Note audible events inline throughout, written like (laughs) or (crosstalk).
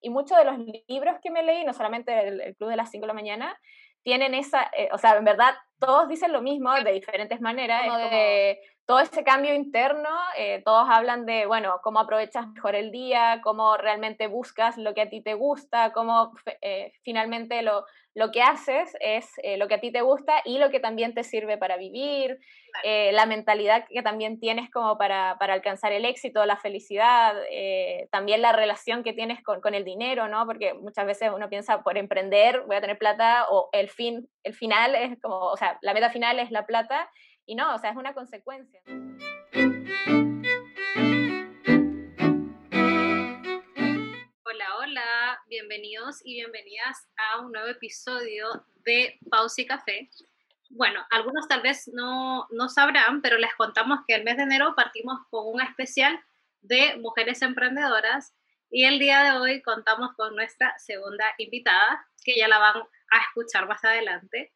y muchos de los libros que me leí, no solamente el, Club de las 5 de la mañana, tienen esa, eh, o sea, en verdad todos dicen lo mismo de diferentes maneras, todo ese cambio interno, eh, todos hablan de, bueno, cómo aprovechas mejor el día, cómo realmente buscas lo que a ti te gusta, cómo eh, finalmente lo, lo que haces es eh, lo que a ti te gusta y lo que también te sirve para vivir, la mentalidad que también tienes como para, para alcanzar el éxito, la felicidad, también la relación que tienes con, con, el dinero, ¿no? Porque muchas veces uno piensa, por emprender voy a tener plata o el fin, el final es como, o sea, la meta final es la plata y no, o sea, es una consecuencia. Hola, hola, bienvenidos y bienvenidas a un nuevo episodio de Pausa y Café. Bueno, algunos tal vez no, no sabrán, pero les contamos que el mes de enero partimos con un especial de mujeres emprendedoras y el día de hoy contamos con nuestra segunda invitada, que ya la van a escuchar más adelante.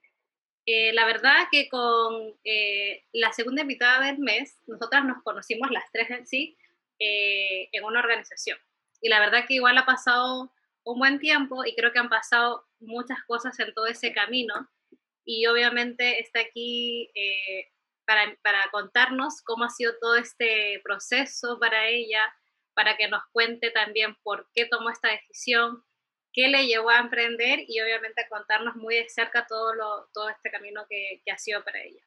Eh, la verdad que con eh, la segunda invitada del mes, nosotras nos conocimos las tres en sí eh, en una organización. Y la verdad que igual ha pasado un buen tiempo y creo que han pasado muchas cosas en todo ese camino. Y obviamente está aquí para, para contarnos cómo ha sido todo este proceso para ella, para que nos cuente también por qué tomó esta decisión, qué le llevó a emprender y obviamente a contarnos muy de cerca todo, lo, todo este camino que, que ha sido para ella.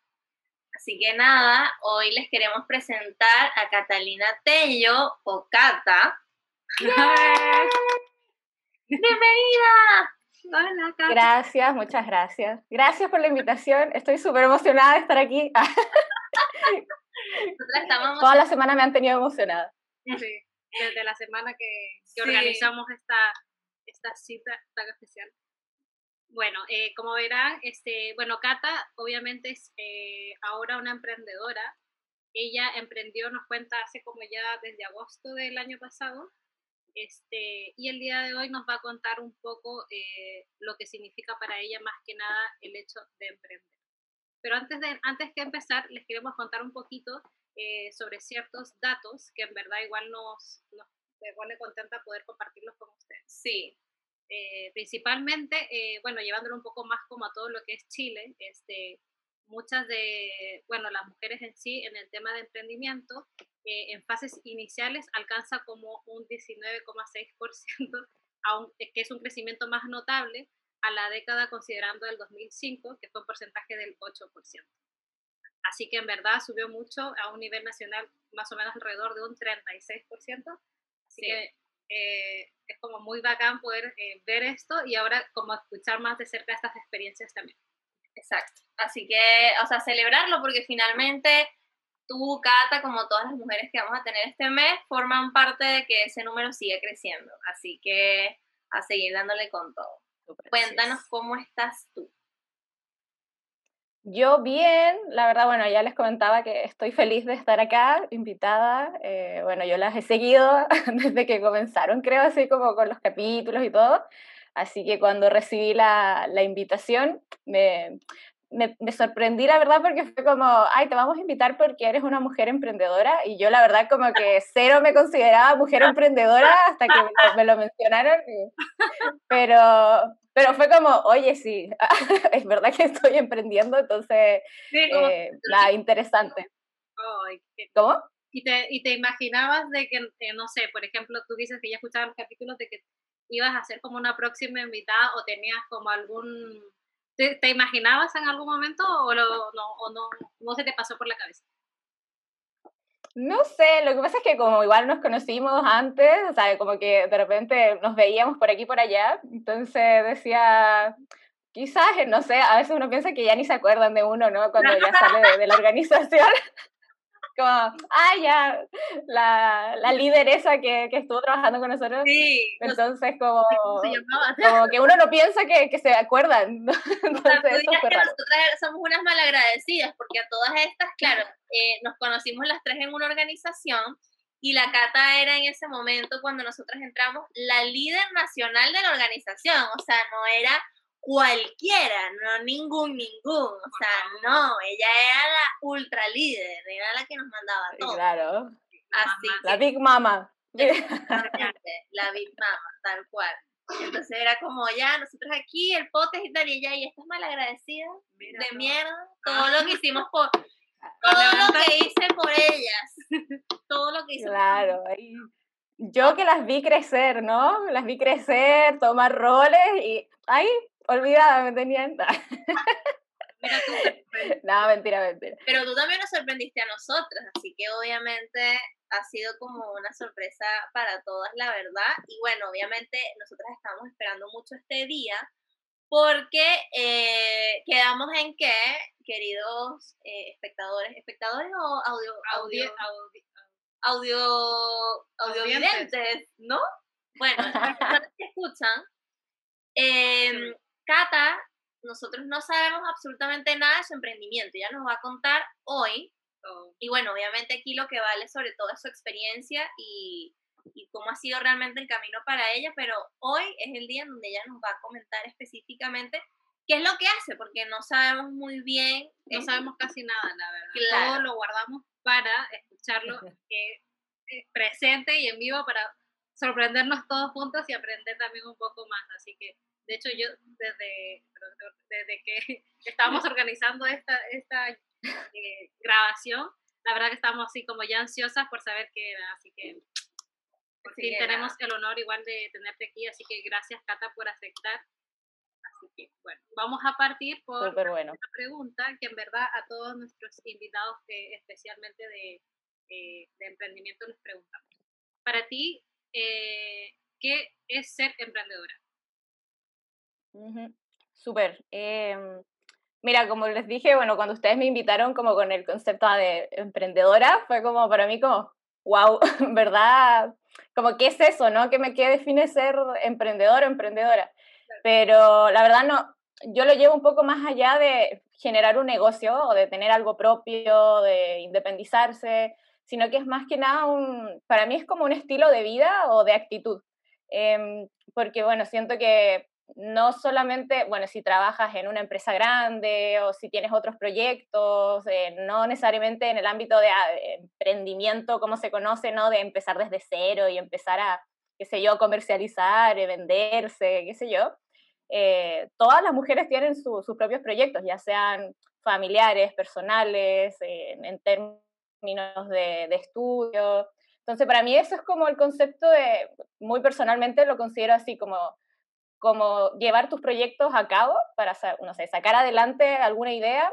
Así que nada, hoy les queremos presentar a Catalina Tello o Cata. ¡Bienvenida! Hola, Cata. Gracias, muchas gracias. Gracias por la invitación. Estoy súper emocionada de estar aquí. Toda la semana me han tenido emocionada. Sí, desde la semana que, que organizamos esta, esta cita tan especial. Bueno, eh, como verán, este, bueno, Cata obviamente es eh, ahora una emprendedora. Ella emprendió, nos cuenta, hace como ya desde agosto del año pasado. Este, y el día de hoy nos va a contar un poco eh, lo que significa para ella más que nada el hecho de emprender. Pero antes, de, antes que empezar, les queremos contar un poquito sobre ciertos datos que en verdad igual nos, nos pone contenta poder compartirlos con ustedes. Sí. Eh, principalmente, eh, bueno, llevándolo un poco más como a todo lo que es Chile, este, muchas de, bueno, las mujeres en sí, en el tema de emprendimiento, eh, en fases iniciales alcanza como un 19,6%, (laughs) que es un crecimiento más notable a la década considerando el 2005, que fue un porcentaje del 8%. Así que en verdad subió mucho a un nivel nacional más o menos alrededor de un 36%, Así que eh, es como muy bacán poder eh, ver esto y ahora como escuchar más de cerca estas experiencias también. Exacto. Así que, o sea, celebrarlo porque finalmente tú, Cata, como todas las mujeres que vamos a tener este mes, forman parte de que ese número sigue creciendo. Así que a seguir dándole con todo. Cuéntanos cómo estás tú. Yo bien, la verdad, bueno, ya les comentaba que estoy feliz de estar acá, invitada. Eh, bueno, yo las he seguido (laughs) desde que comenzaron, creo, así como con los capítulos y todo. Así que cuando recibí la, la invitación, me, me, sorprendí, la verdad, porque fue como, ay, te vamos a invitar porque eres una mujer emprendedora. Y yo, la verdad, como que cero me consideraba mujer emprendedora hasta que me, lo mencionaron. Pero, pero fue como, oye, sí, (laughs) es verdad que estoy emprendiendo, entonces, eh, interesante. ¿Cómo? ¿Y te, ¿Y te imaginabas de que, no sé, por ejemplo, tú dices que ya escuchabas los capítulos de que ibas a ser como una próxima invitada o tenías como algún ¿Te, imaginabas en algún momento o, no, o no, no se te pasó por la cabeza? No sé, lo que pasa es que como igual nos conocimos antes, o sea, como que de repente nos veíamos por aquí y por allá, entonces decía, quizás, no sé, a veces uno piensa que ya ni se acuerdan de uno, ¿no? Cuando ya sale de la (laughs) organización como, ah, ya, la, la líder esa que, que, estuvo trabajando con nosotros. Sí. Entonces, como, (laughs) como que uno no piensa que, que se acuerdan. (laughs) Entonces, eso fue que nosotras somos unas malagradecidas, porque a todas estas, claro, eh, nos conocimos las tres en una organización y la Cata era en ese momento, cuando nosotras entramos, la líder nacional de la organización, o sea, no era cualquiera, no ningún, ningún. O sea, no, ella era la ultra líder, era la que nos mandaba todo. Claro. Así la Big Mama. (laughs) la Big Mama, tal cual. Entonces era como, ya, nosotros aquí, el potes y tal, y ella, y estas malagradecidas de mierda, (laughs) (laughs) todo lo que hicimos por, todo lo que hice por ellas, todo lo que hice claro, por ellas. Yo que las vi crecer, ¿no? Las vi crecer, tomar roles y, ay, olvidada, me tenían... (laughs) no, mentira, mentira. Pero tú también nos sorprendiste a nosotras, así que obviamente ha sido como una sorpresa para todas, la verdad. Y bueno, obviamente nosotras estamos esperando mucho este día porque eh, quedamos en que, queridos eh, espectadores, espectadores o audio, audio, audio, audio, audio ¿no? (laughs) Bueno, las personas que escuchan, eh, Cata nosotros no sabemos absolutamente nada de su emprendimiento. Ella nos va a contar hoy. Y bueno, obviamente aquí lo que vale sobre todo es su experiencia y, y cómo ha sido realmente el camino para ella, pero hoy es el día en donde ella nos va a comentar específicamente qué es lo que hace, porque no sabemos muy bien. No sabemos casi nada, la verdad. Todo lo guardamos para escucharlo (laughs) presente y en vivo para sorprendernos todos juntos y aprender también un poco más. Así que de hecho, yo desde, desde que (laughs) estábamos organizando esta, esta eh, grabación, la verdad que estábamos así como ya ansiosas por saber qué era, así que por fin tenemos el honor igual de tenerte aquí, así que gracias Cata por aceptar. Así que bueno, vamos a partir por una pregunta que en verdad a todos nuestros invitados, eh, especialmente de, eh, de, emprendimiento, les preguntamos. Para ti, ¿qué es ser emprendedora? Súper. Em, mira, como les dije, bueno, cuando ustedes me invitaron como con el concepto de emprendedora, fue como para mí como, wow, (laughs) ¿verdad? Como, ¿qué es eso, no? ¿Qué, me, qué define ser emprendedor o emprendedora? Pero la verdad no, yo lo llevo un poco más allá de generar un negocio o de tener algo propio, de independizarse, sino que es más que nada un, para mí es como un estilo de vida o de actitud. Em, porque bueno, siento que no solamente, bueno, si trabajas en una empresa grande o si tienes otros proyectos, eh, no necesariamente en el ámbito de, ah, emprendimiento, como se conoce, ¿no? De empezar desde cero y empezar a, qué sé yo, comercializar, y venderse, qué sé yo. Eh, todas las mujeres tienen sus propios proyectos, ya sean familiares, personales, en términos de, de estudio. Entonces, para mí eso es como el concepto de, muy personalmente lo considero así como como llevar tus proyectos a cabo para, no sé, sacar adelante alguna idea,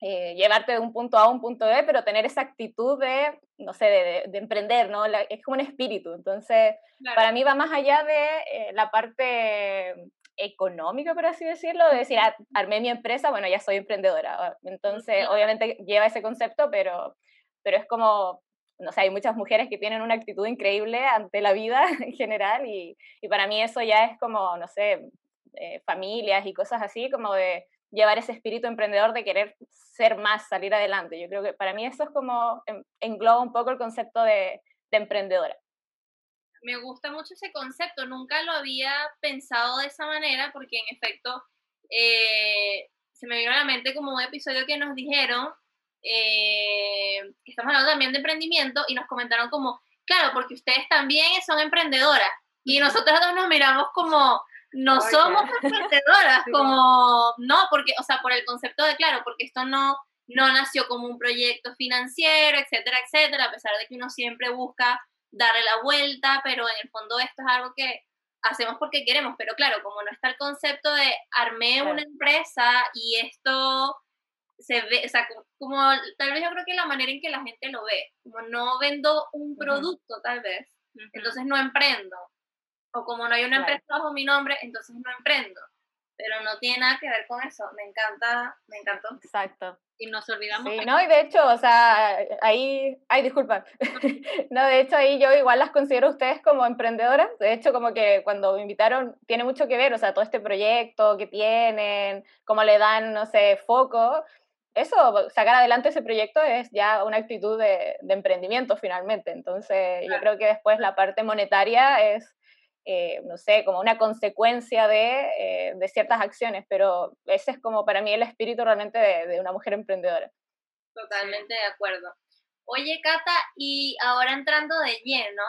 eh, llevarte de un punto A a un punto B, pero tener esa actitud de, no sé, de, emprender, ¿no? es como un espíritu. Entonces, para mí va más allá de eh, la parte económica, por así decirlo, de decir, ah, armé mi empresa, bueno, ya soy emprendedora. Entonces, obviamente lleva ese concepto, pero, pero es como no sé, hay muchas mujeres que tienen una actitud increíble ante la vida (laughs) en general y, y para mí eso ya es como, no sé, eh, familias y cosas así, como de llevar ese espíritu emprendedor de querer ser más, salir adelante. Yo creo que para mí eso es como, engloba un poco el concepto de, de emprendedora. Me gusta mucho ese concepto, nunca lo había pensado de esa manera porque en efecto eh, se me vino a la mente como un episodio que nos dijeron eh, estamos hablando también de emprendimiento y nos comentaron como, claro, porque ustedes también son emprendedoras y nosotros dos nos miramos como, no somos emprendedoras, (laughs) como, no, porque, o sea, por el concepto de, claro, porque esto no, no nació como un proyecto financiero, etcétera, etcétera, a pesar de que uno siempre busca darle la vuelta, pero en el fondo esto es algo que hacemos porque queremos, pero claro, como no está el concepto de armé una empresa y esto se ve, o sea, como, tal vez yo creo que la manera en que la gente lo ve, como no vendo un producto tal vez, entonces no emprendo, o como no hay una empresa bajo mi nombre, entonces no emprendo, pero no tiene nada que ver con eso, me encanta, me encantó. Exacto. Y nos olvidamos. Sí, no, y de hecho, o sea, ahí, ay, disculpa, (laughs) no, de hecho ahí yo igual las considero ustedes como emprendedoras, de hecho como que cuando me invitaron tiene mucho que ver, o sea, todo este proyecto que tienen, cómo le dan, no sé, foco, eso, sacar adelante ese proyecto es ya una actitud de, emprendimiento finalmente. Entonces, yo creo que después la parte monetaria es, eh, no sé, como una consecuencia eh, de, ciertas acciones, pero ese es como para mí el espíritu realmente de, una mujer emprendedora. Totalmente de acuerdo. Oye, Cata, y ahora entrando de lleno,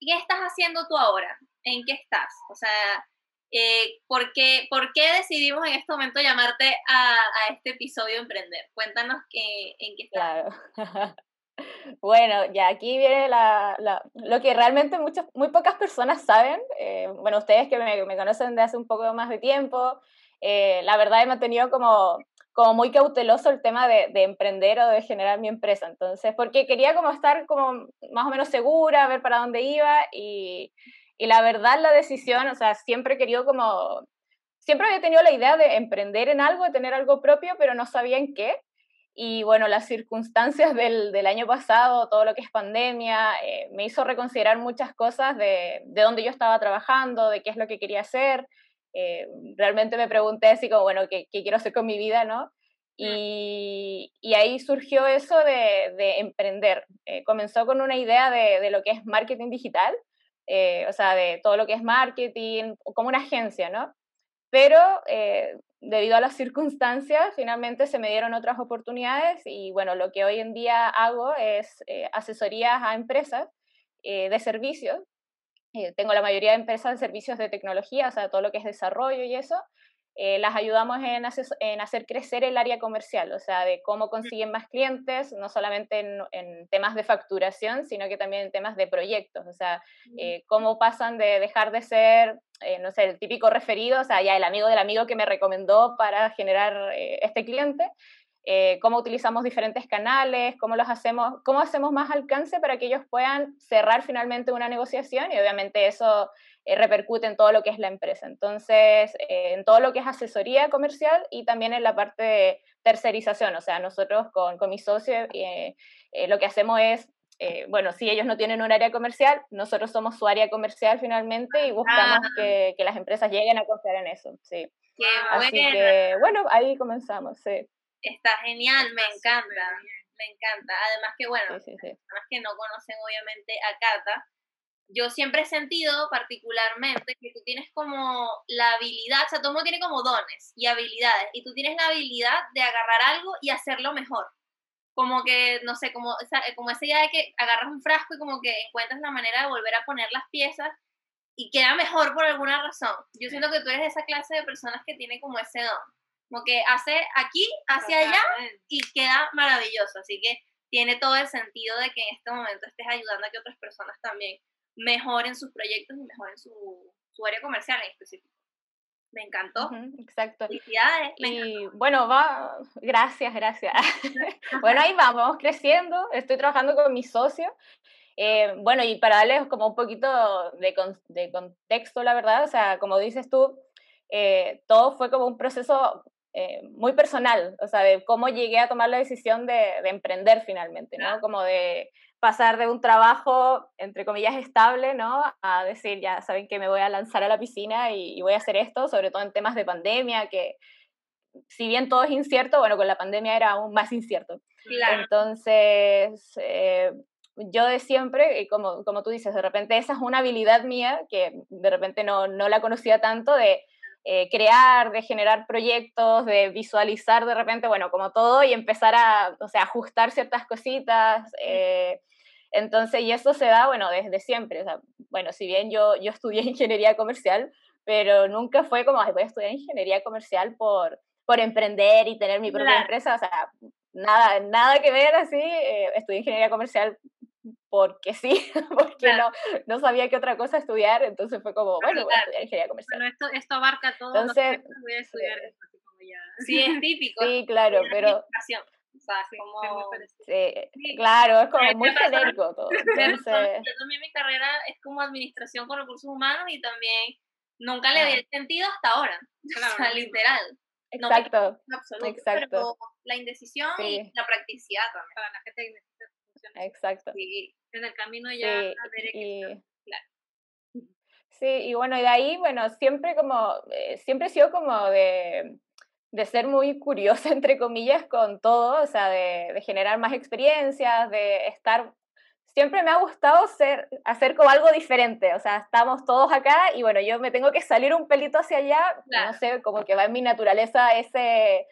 ¿qué estás haciendo tú ahora? ¿En qué estás? O sea, eh, ¿por, qué, ¿por, qué, decidimos en este momento llamarte a, a este episodio Emprender? Cuéntanos que, en qué estás. Claro. (laughs) Bueno, ya aquí viene la, la, lo que realmente muchas, muy pocas personas saben. Eh, bueno, ustedes que me, me, conocen de hace un poco más de tiempo, eh, la verdad he mantenido como, como muy cauteloso el tema de, de, emprender o de generar mi empresa. Entonces, porque quería como estar como más o menos segura, ver para dónde iba y, y la verdad la decisión, o sea, siempre he querido como, siempre había tenido la idea de emprender en algo, de tener algo propio, pero no sabía en qué. Y bueno, las circunstancias del, del año pasado, todo lo que es pandemia, eh, me hizo reconsiderar muchas cosas de, de dónde yo estaba trabajando, de qué es lo que quería hacer. Eh, realmente me pregunté así como, bueno, ¿qué, ¿qué, quiero hacer con mi vida, no? Y, y ahí surgió eso de, de emprender. Eh, comenzó con una idea de, de, lo que es marketing digital, eh, o sea, de todo lo que es marketing, como una agencia, ¿no? Pero eh, debido a las (laughs) circunstancias, finalmente se me dieron otras oportunidades y bueno, lo que hoy en día hago es eh, asesorías a empresas eh, de servicios. Tengo la mayoría de empresas de servicios de tecnología, o sea, todo lo que es desarrollo y eso. Eh, las ayudamos en, en, hacer crecer el área comercial, o sea, de cómo consiguen más clientes, no solamente en, en temas de facturación, sino que también en temas de proyectos, o sea, eh, cómo pasan de dejar de ser, eh, no sé, el típico referido, o sea, ya el amigo del amigo que me recomendó para generar eh, este cliente, eh, cómo utilizamos diferentes canales, cómo los hacemos, cómo hacemos más alcance para que ellos puedan cerrar finalmente una negociación y obviamente eso eh, repercute en todo lo que es la empresa. Entonces, eh, en todo lo que es asesoría comercial y también en la parte de tercerización, o sea, nosotros con, con mis socios eh, lo que hacemos es eh, bueno, si ellos no tienen un área comercial, nosotros somos su área comercial finalmente y buscamos ah. que, que, las empresas lleguen a confiar en eso. Sí. Qué Así que, bueno, ahí comenzamos, sí. Está genial, me encanta, me encanta. Además que, bueno, sí, sí, sí. personas que no conocen obviamente a Cata, yo siempre he sentido particularmente que tú tienes como la habilidad, o sea, todo mundo tiene como dones y habilidades, y tú tienes la habilidad de agarrar algo y hacerlo mejor. Como que, no sé, como, como esa idea de que agarras un frasco y como que encuentras la manera de volver a poner las piezas y queda mejor por alguna razón. Yo siento que tú eres esa clase de personas que tiene como ese don. Como que hace aquí, hacia allá y queda maravilloso. Así que tiene todo el sentido de que en este momento estés ayudando a que otras personas también mejoren sus proyectos y mejoren su, su área comercial en específico. Me encantó. Uh -huh, exacto. Felicidades. Me y encantó. bueno, va, gracias, gracias. (laughs) bueno, ahí vamos, vamos creciendo. Estoy trabajando con mis socios. Eh, bueno, y para darles como un poquito de, con, de, contexto, la verdad, o sea, como dices tú, eh, todo fue como un proceso eh, muy personal, o sea, de cómo llegué a tomar la decisión de, de emprender finalmente, ¿no? Como de pasar de un trabajo, entre comillas, estable, ¿no? A decir, ya saben que me voy a lanzar a la piscina y, y voy a hacer esto, sobre todo en temas de pandemia, que si bien todo es incierto, bueno, con la pandemia era aún más incierto. Claro. Entonces, eh, yo de siempre, y como, como tú dices, de repente esa es una habilidad mía que de repente no, no la conocía tanto de eh, crear, de generar proyectos, de visualizar de repente, bueno, como todo y empezar a, o sea, ajustar ciertas cositas. Eh, entonces, y eso se da, bueno, desde siempre. O sea, bueno, si bien yo, yo estudié (laughs) ingeniería comercial, pero nunca fue como, Ay, voy a estudiar ingeniería comercial por, por emprender y tener mi propia claro. empresa. O sea, nada, nada que ver así. Eh, estudié ingeniería comercial porque sí, (laughs) porque claro. no, no sabía qué otra cosa estudiar, entonces fue como, bueno, voy a estudiar ingeniería comercial. Bueno, esto, esto abarca todo, entonces, voy a estudiar esto, así como ya. (laughs) Sí, es típico. Sí, claro, pero... O sea, sí, como... Sí, sí, claro, es como muy genérico todo. (laughs) Entonces... Yo también mi carrera es como administración con recursos humanos y también nunca le di sentido hasta ahora. Claro. O sea, literal. Exacto. No, absoluto, exacto. Pero la indecisión sí. y la practicidad también. Para la gente que necesita Exacto. Sí, en el camino ya sí, y, (laughs) claro. Sí, y bueno, y de ahí, bueno, siempre como, eh, siempre he sido como de, de ser muy curiosa, (laughs) entre comillas, con todo, o sea, de, de, generar más experiencias, de estar, siempre me ha gustado ser, hacer como algo diferente, o sea, estamos todos acá y bueno, yo me tengo que salir un pelito hacia allá, claro. no sé, como que va en mi naturaleza ese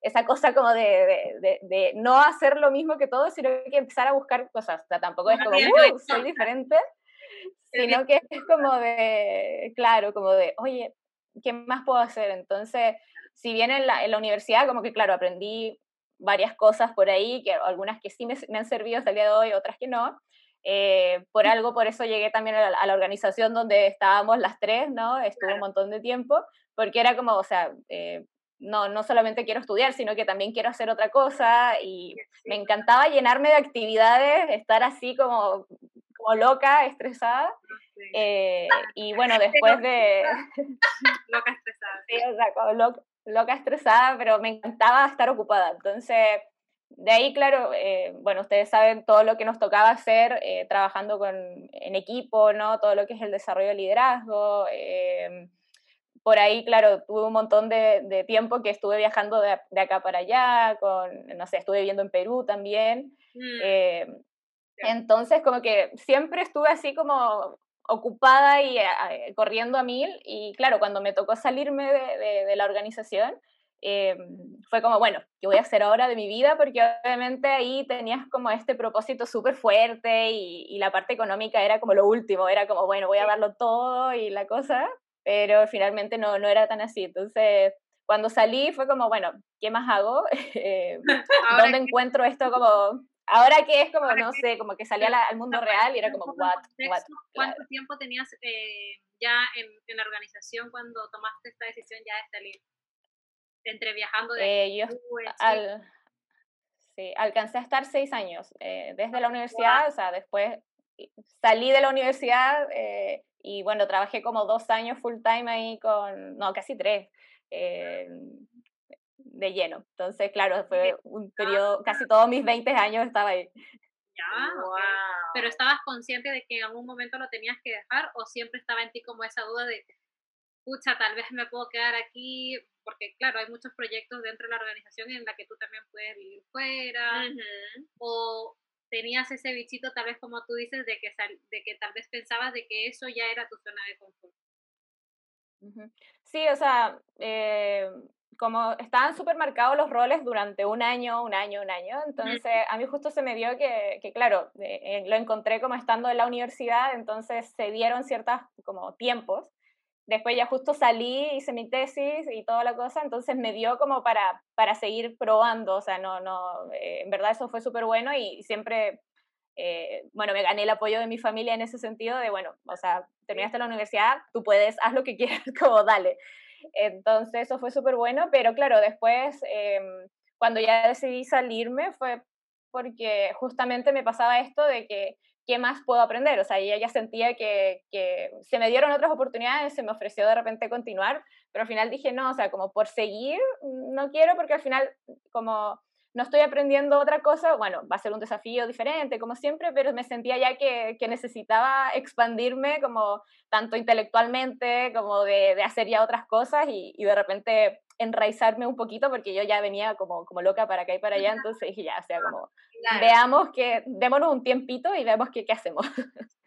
esa cosa como de, de, de, de, no hacer lo mismo que todos, sino que empezar a buscar cosas. O sea, tampoco es como, uh, soy diferente. (laughs) sino que es como de, claro, como de, oye, ¿qué más puedo hacer? Entonces, si bien en la, en la universidad, como que, claro, aprendí varias cosas por ahí, que algunas que sí me, me han servido hasta el día de hoy, otras que no, eh, por algo, por eso llegué también a la, organización donde estábamos las tres, ¿no? Estuve un montón de tiempo, porque era como, o sea, eh, no, no solamente quiero estudiar, sino que también quiero hacer otra cosa y me encantaba llenarme de actividades, estar así como, como loca, estresada. Eh, (laughs) y bueno, después de... (laughs) loca estresada. Sí, o sea, como loca, loca estresada, pero me encantaba estar ocupada. Entonces, de ahí, claro, eh, bueno, ustedes saben todo lo que nos tocaba hacer eh, trabajando con, en equipo, ¿no? Todo lo que es el desarrollo de liderazgo. Eh, por ahí, claro, tuve un montón de, tiempo que estuve viajando de, acá para allá, con, no sé, estuve viviendo en Perú también. Mm. entonces, como que siempre estuve así como ocupada y corriendo a mil. Y claro, cuando me tocó salirme de la organización, eh, fue como, bueno, ¿qué voy a hacer ahora de mi vida? Porque obviamente ahí tenías como este propósito súper fuerte y, la parte económica era como lo último, era como, bueno, voy a darlo todo y la cosa, pero finalmente no, no era tan así. Entonces, cuando salí fue como, bueno, ¿qué más hago? (laughs) Eh, (laughs) ¿Dónde encuentro esto como... Ahora que es como, no sé, como que salí al mundo real y era como, what, what. ¿Cuánto tiempo tenías eh, ya en, en, la organización cuando tomaste esta decisión ya de salir? entre viajando de eh, yo al, sí, alcancé a estar seis años eh, desde la universidad, o sea, después salí de la universidad eh, y bueno, trabajé como dos años full time ahí con, no, casi tres, de lleno. Entonces, claro, fue un periodo, casi todos mis 20 años estaba ahí. Ya, Pero estabas consciente de que en algún momento lo tenías que dejar o siempre estaba en ti como esa duda de pucha, tal vez me puedo quedar aquí, porque claro, hay muchos proyectos dentro de la organización en la que tú también puedes vivir fuera, o tenías ese bichito tal vez como tú dices, de que, de que tal vez pensabas de que eso ya era tu zona de confort. Sí, o sea, eh, como estaban súper marcados los roles durante un año, un año, un año, entonces a mí justo se me dio que, que claro, eh, eh, lo encontré como estando en la universidad, entonces se dieron ciertos como tiempos después ya justo salí, hice mi tesis y toda la cosa, entonces me dio como para, para seguir probando, o sea, no, no, eh, en verdad eso fue súper bueno y siempre, eh, bueno, me gané el apoyo de mi familia en ese sentido de, bueno, o sea, terminaste la universidad, tú puedes, (laughs) haz lo que quieras, como dale. Entonces eso fue súper bueno, pero claro, después, em, cuando ya decidí salirme fue porque justamente me pasaba esto de que ¿qué más puedo aprender? O sea, ella ya sentía que, que, se me dieron otras oportunidades, se me ofreció de repente continuar, pero al final dije, no, o sea, como por seguir, no quiero porque al final como no estoy aprendiendo otra cosa, bueno, va a ser un desafío diferente, como siempre, pero me sentía ya que, que necesitaba expandirme como tanto intelectualmente como de, de hacer ya otras cosas y, y, de repente enraizarme un poquito porque yo ya venía como, como loca para acá y para allá, entonces dije ya, o sea, como veamos que, démonos un tiempito y vemos qué, qué hacemos.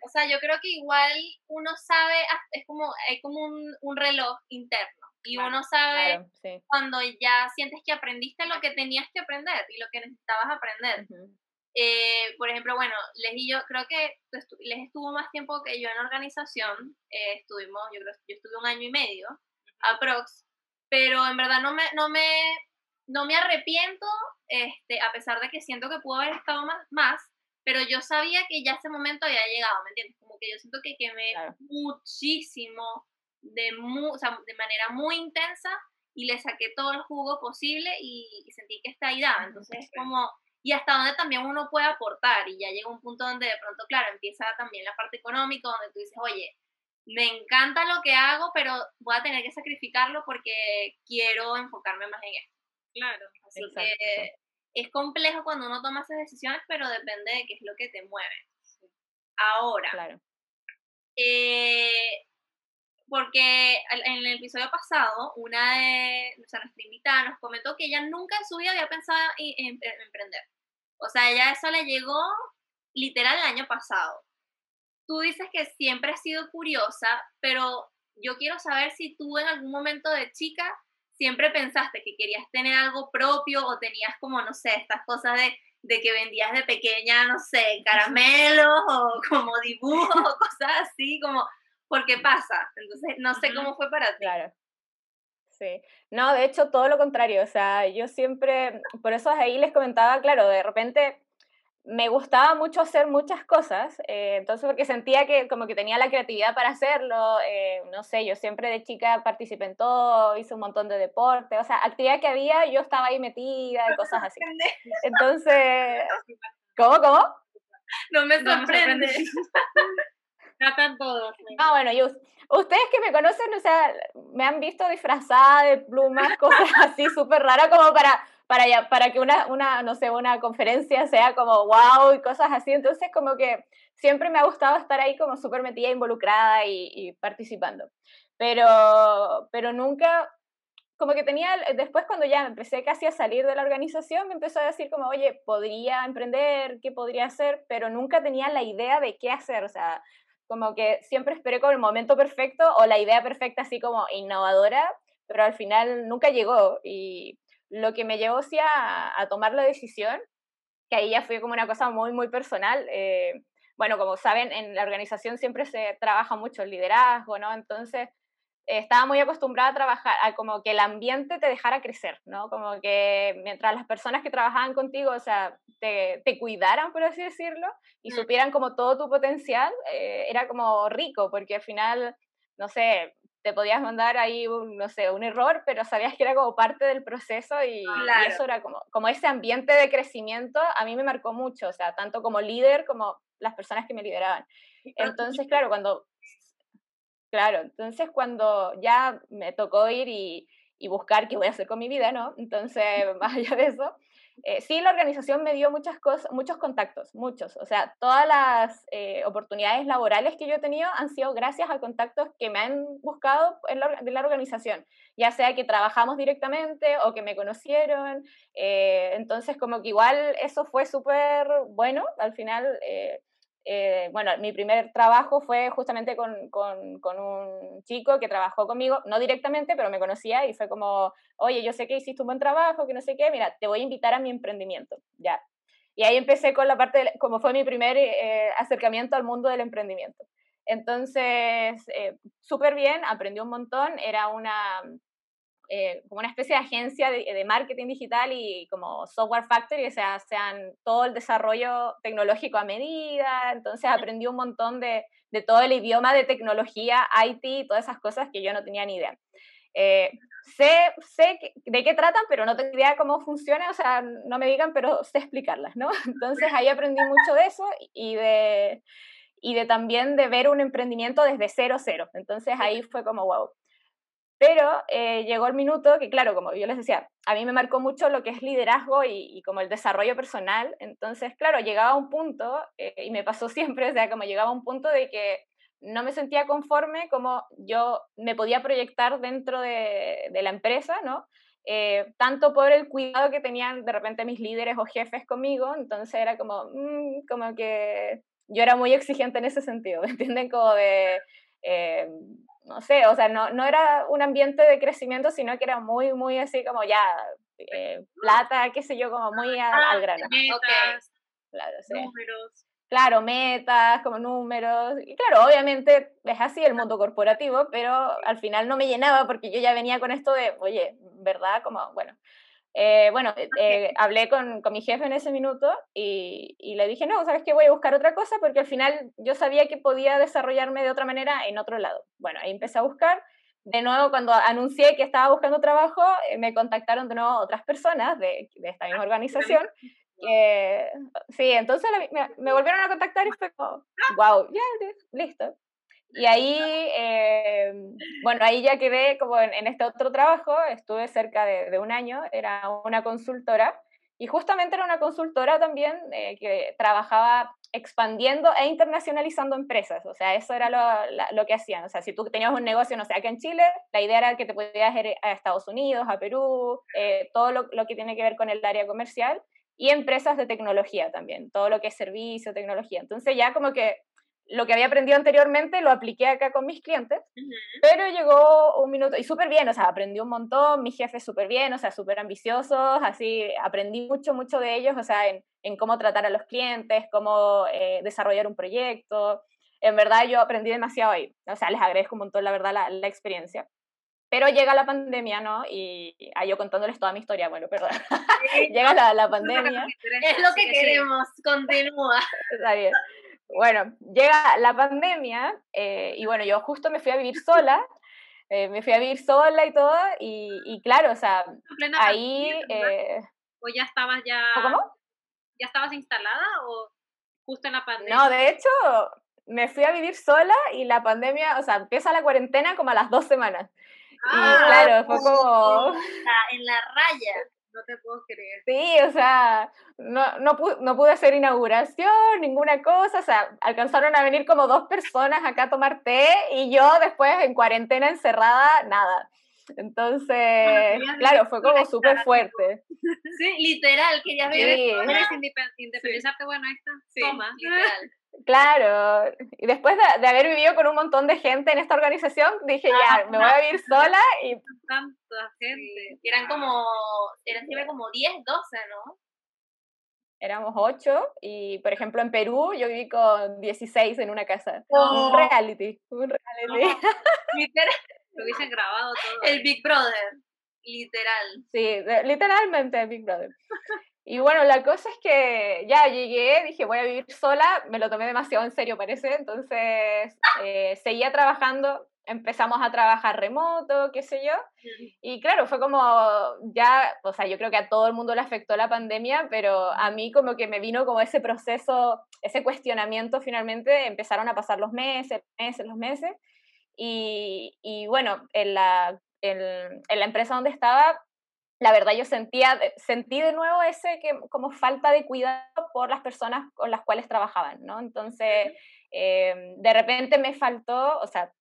O sea, yo creo que igual uno sabe, es como, hay como un, un reloj interno y uno sabe cuando ya sientes que aprendiste lo que tenías que aprender y lo que necesitabas aprender. Eh, por ejemplo, bueno, Les y yo creo que Les estuvo más tiempo que yo en organización, eh, estuvimos, yo creo yo estuve un año y medio, aprox, pero en verdad no me, no me, no me arrepiento, este, a pesar de que siento que pudo haber estado más, más, pero yo sabía que ya ese momento había llegado, ¿me entiendes? Como que yo siento que quemé muchísimo de, o sea, de manera muy intensa y le saqué todo el jugo posible y, sentí que está ahí daba. Entonces es como, y hasta donde también uno puede aportar y ya llega un punto donde de pronto, claro, empieza también la parte económica donde tú dices, oye, me encanta lo que hago, pero voy a tener que sacrificarlo porque quiero enfocarme más en esto. Claro. Así que es complejo cuando uno toma esas decisiones, pero depende de qué es lo que te mueve. Ahora, claro. eh, porque en el episodio pasado, una de nuestra invitada nos comentó que ella nunca en su vida había pensado en, emprender. O sea, ella eso le llegó literal el año pasado. Tú dices que siempre has sido curiosa, pero yo quiero saber si tú en algún momento de chica siempre pensaste que querías tener algo propio o tenías como, no sé, estas cosas de de que vendías de pequeña, no sé, caramelos o (laughs) como dibujos o (laughs) cosas así, como, ¿por qué pasa? Entonces, no sé cómo fue para ti. Claro. Sí. No, de hecho, todo lo contrario. O sea, yo siempre, por eso ahí les comentaba, claro, de repente me gustaba mucho hacer muchas cosas, eh, entonces porque sentía que como que tenía la creatividad para hacerlo, eh, no sé, yo siempre de chica participé en todo, hice un montón de deporte, o sea, actividad que había, yo estaba ahí metida y cosas así. Entonces, (laughs) ¿cómo, cómo? No me sorprende. (laughs) Tratan todos. Ah, bueno, y ustedes que me conocen, o sea, me han visto disfrazada de plumas, (laughs) cosas así súper raras como para para, para que una, una, no sé, una conferencia sea como wow y cosas así. Entonces, como que siempre me ha gustado estar ahí como súper metida, involucrada y, participando. Pero, pero nunca, como que tenía, después cuando ya empecé casi a salir de la organización, me empezó a decir como, oye, podría emprender, ¿qué podría hacer? Pero nunca tenía la idea de qué hacer, o sea, como que siempre esperé con el momento perfecto o la idea perfecta así como innovadora, pero al final nunca llegó y lo que me llevó sí a, tomar la decisión, que ahí ya fue como una cosa muy, muy personal. Eh, bueno, como saben, en la organización siempre se trabaja mucho el liderazgo, ¿no? Entonces, estaba muy acostumbrada a trabajar, a como que el ambiente te dejara crecer, ¿no? Como que mientras las personas que trabajaban contigo, o sea, te, te cuidaran, por así decirlo, y mm. supieran como todo tu potencial, eh, era como rico, porque al final, no sé, te podías mandar ahí, un, no sé, un error, pero sabías que era como parte del proceso y, eso era como, como ese ambiente de crecimiento, a mí me marcó mucho, o sea, tanto como líder como las personas que me lideraban. Entonces, claro, cuando, claro, entonces cuando ya me tocó ir y, y buscar qué voy a hacer con mi vida, ¿no? Entonces, (laughs) más allá de eso, eh, sí, la organización me dio muchas cosas, muchos contactos, muchos. O sea, todas las eh, oportunidades laborales que yo he tenido han sido gracias a contactos que me han buscado en la, de la organización, ya sea que trabajamos directamente o que me conocieron. Eh, entonces, como que igual eso fue súper bueno. Al final, eh, bueno, mi primer trabajo fue justamente con, con, con, un chico que trabajó conmigo, no directamente, pero me conocía y fue como, oye, yo sé que hiciste un buen trabajo, que no sé qué, mira, te voy a invitar a mi emprendimiento, ya. Y ahí empecé con la parte, como fue mi primer eh, acercamiento al mundo del emprendimiento. Entonces, eh, súper bien, aprendí un montón, era una, eh, como una especie de agencia de, marketing digital y como software factory, o sea, sean todo el desarrollo tecnológico a medida, entonces aprendí un montón de, de todo el idioma de tecnología, IT y todas esas cosas que yo no tenía ni idea. Eh, sé, sé de qué tratan, pero no tengo idea cómo funciona, o sea, no me digan, pero sé explicarlas, ¿no? (laughs) Entonces ahí aprendí mucho de eso y de, y de también de ver un emprendimiento desde cero, cero. Entonces ahí fue como, wow, pero eh, llegó el minuto que, claro, como yo les decía, a mí me marcó mucho lo que es liderazgo y, como el desarrollo personal. Entonces, claro, llegaba un punto, eh, y me pasó (laughs) siempre, o sea, como llegaba a un punto de que no me sentía conforme como yo me podía proyectar dentro de, la empresa, ¿no? Eh, tanto por el cuidado que tenían de repente mis líderes o jefes conmigo, entonces era como, mm, como que yo era muy exigente en ese sentido, (laughs) ¿me entienden? Como de, no sé, o sea, no, no era un ambiente de crecimiento, sino que era muy, muy así como ya, eh, plata, qué sé yo, como muy al, grano. Metas, claro, números. Claro, metas, como números. Y claro, obviamente es así el mundo corporativo, pero al final no me llenaba porque yo ya venía con esto de, oye, ¿verdad? Como, bueno, eh, bueno, eh, eh, hablé con, con, mi jefe en ese minuto y, y, le dije, no, ¿sabes qué? Voy a buscar otra cosa porque al final yo sabía que podía desarrollarme de otra manera en otro lado. Bueno, ahí empecé a buscar. De nuevo, cuando anuncié que estaba buscando trabajo, me contactaron de nuevo otras personas de, de esta misma organización. sí, entonces me, me, volvieron a contactar y fue como, wow, ya, listo. Y ahí, eh, bueno, ahí ya quedé como en, este otro trabajo, estuve cerca de, un año, era una consultora, y justamente era una consultora también eh, que trabajaba expandiendo e internacionalizando empresas, o sea, eso era lo, lo, que hacían, o sea, si tú tenías un negocio, no sé, acá en Chile, la idea era que te podías ir a Estados Unidos, a Perú, eh, todo lo, lo que tiene que ver con el área comercial, y empresas de tecnología también, todo lo que es servicio, tecnología. Entonces ya como que lo que había aprendido anteriormente lo apliqué acá con mis clientes, pero llegó un minuto, y súper bien, o sea, aprendí un montón, mis jefes súper bien, o sea, súper ambiciosos, así, aprendí mucho, mucho de ellos, o sea, en, en cómo tratar a los clientes, cómo eh, desarrollar un proyecto. En verdad yo aprendí demasiado ahí, o sea, les agradezco un montón, la verdad, la, la experiencia. Pero llega la pandemia, ¿no? Y ah, yo contándoles toda mi historia, bueno, perdón. (laughs) llega la, la pandemia. Es lo que queremos, continúa. (laughs) Está bien. Bueno, llega la pandemia eh, y bueno, yo justo me fui a vivir sola, (laughs) eh, me fui a vivir sola y todo, y, y claro, o sea, ahí... Eh, ¿O ya estabas ya... ¿Cómo? ¿Ya estabas instalada o justo en la pandemia? No, de hecho, me fui a vivir sola y la pandemia, o sea, empieza la cuarentena como a las dos semanas. Ah, y claro, fue como... En la raya. No te puedo creer. Sí, o sea, no, no, pude, no pude hacer inauguración, ninguna cosa, o sea, alcanzaron a venir como dos personas acá a tomar té y yo después en cuarentena encerrada, nada. Entonces, claro, fue como súper fuerte. (laughs) Sí, literal, querías vivir. Sí. independizarte, bueno, está, sí, toma. Literal. Claro, y después de, haber vivido con un montón de gente en esta organización, dije ya, me voy a vivir sola y... Tanta gente. Eran como, eran siempre como 10, 12, ¿no? Éramos 8 y, por ejemplo, en Perú yo viví con 16 en una casa. Un reality, un reality. Literal. (laughs) Lo hubiesen grabado todo. El Big Brother, literal. Sí, literalmente el Big Brother. Y bueno, la cosa es que ya llegué, dije voy a vivir sola, me lo tomé demasiado en serio parece, entonces eh, seguía trabajando, empezamos a trabajar remoto, qué sé yo, y claro, fue como ya, o sea, yo creo que a todo el mundo le afectó la pandemia, pero a mí como que me vino como ese proceso, ese cuestionamiento finalmente, empezaron a pasar los meses, meses, los meses, y, y bueno, en la, en, en la empresa donde estaba la verdad yo sentía, sentí de nuevo ese que, como falta de cuidado por las personas con las cuales trabajaban, ¿no? Entonces, eh, de repente me faltó, o sea,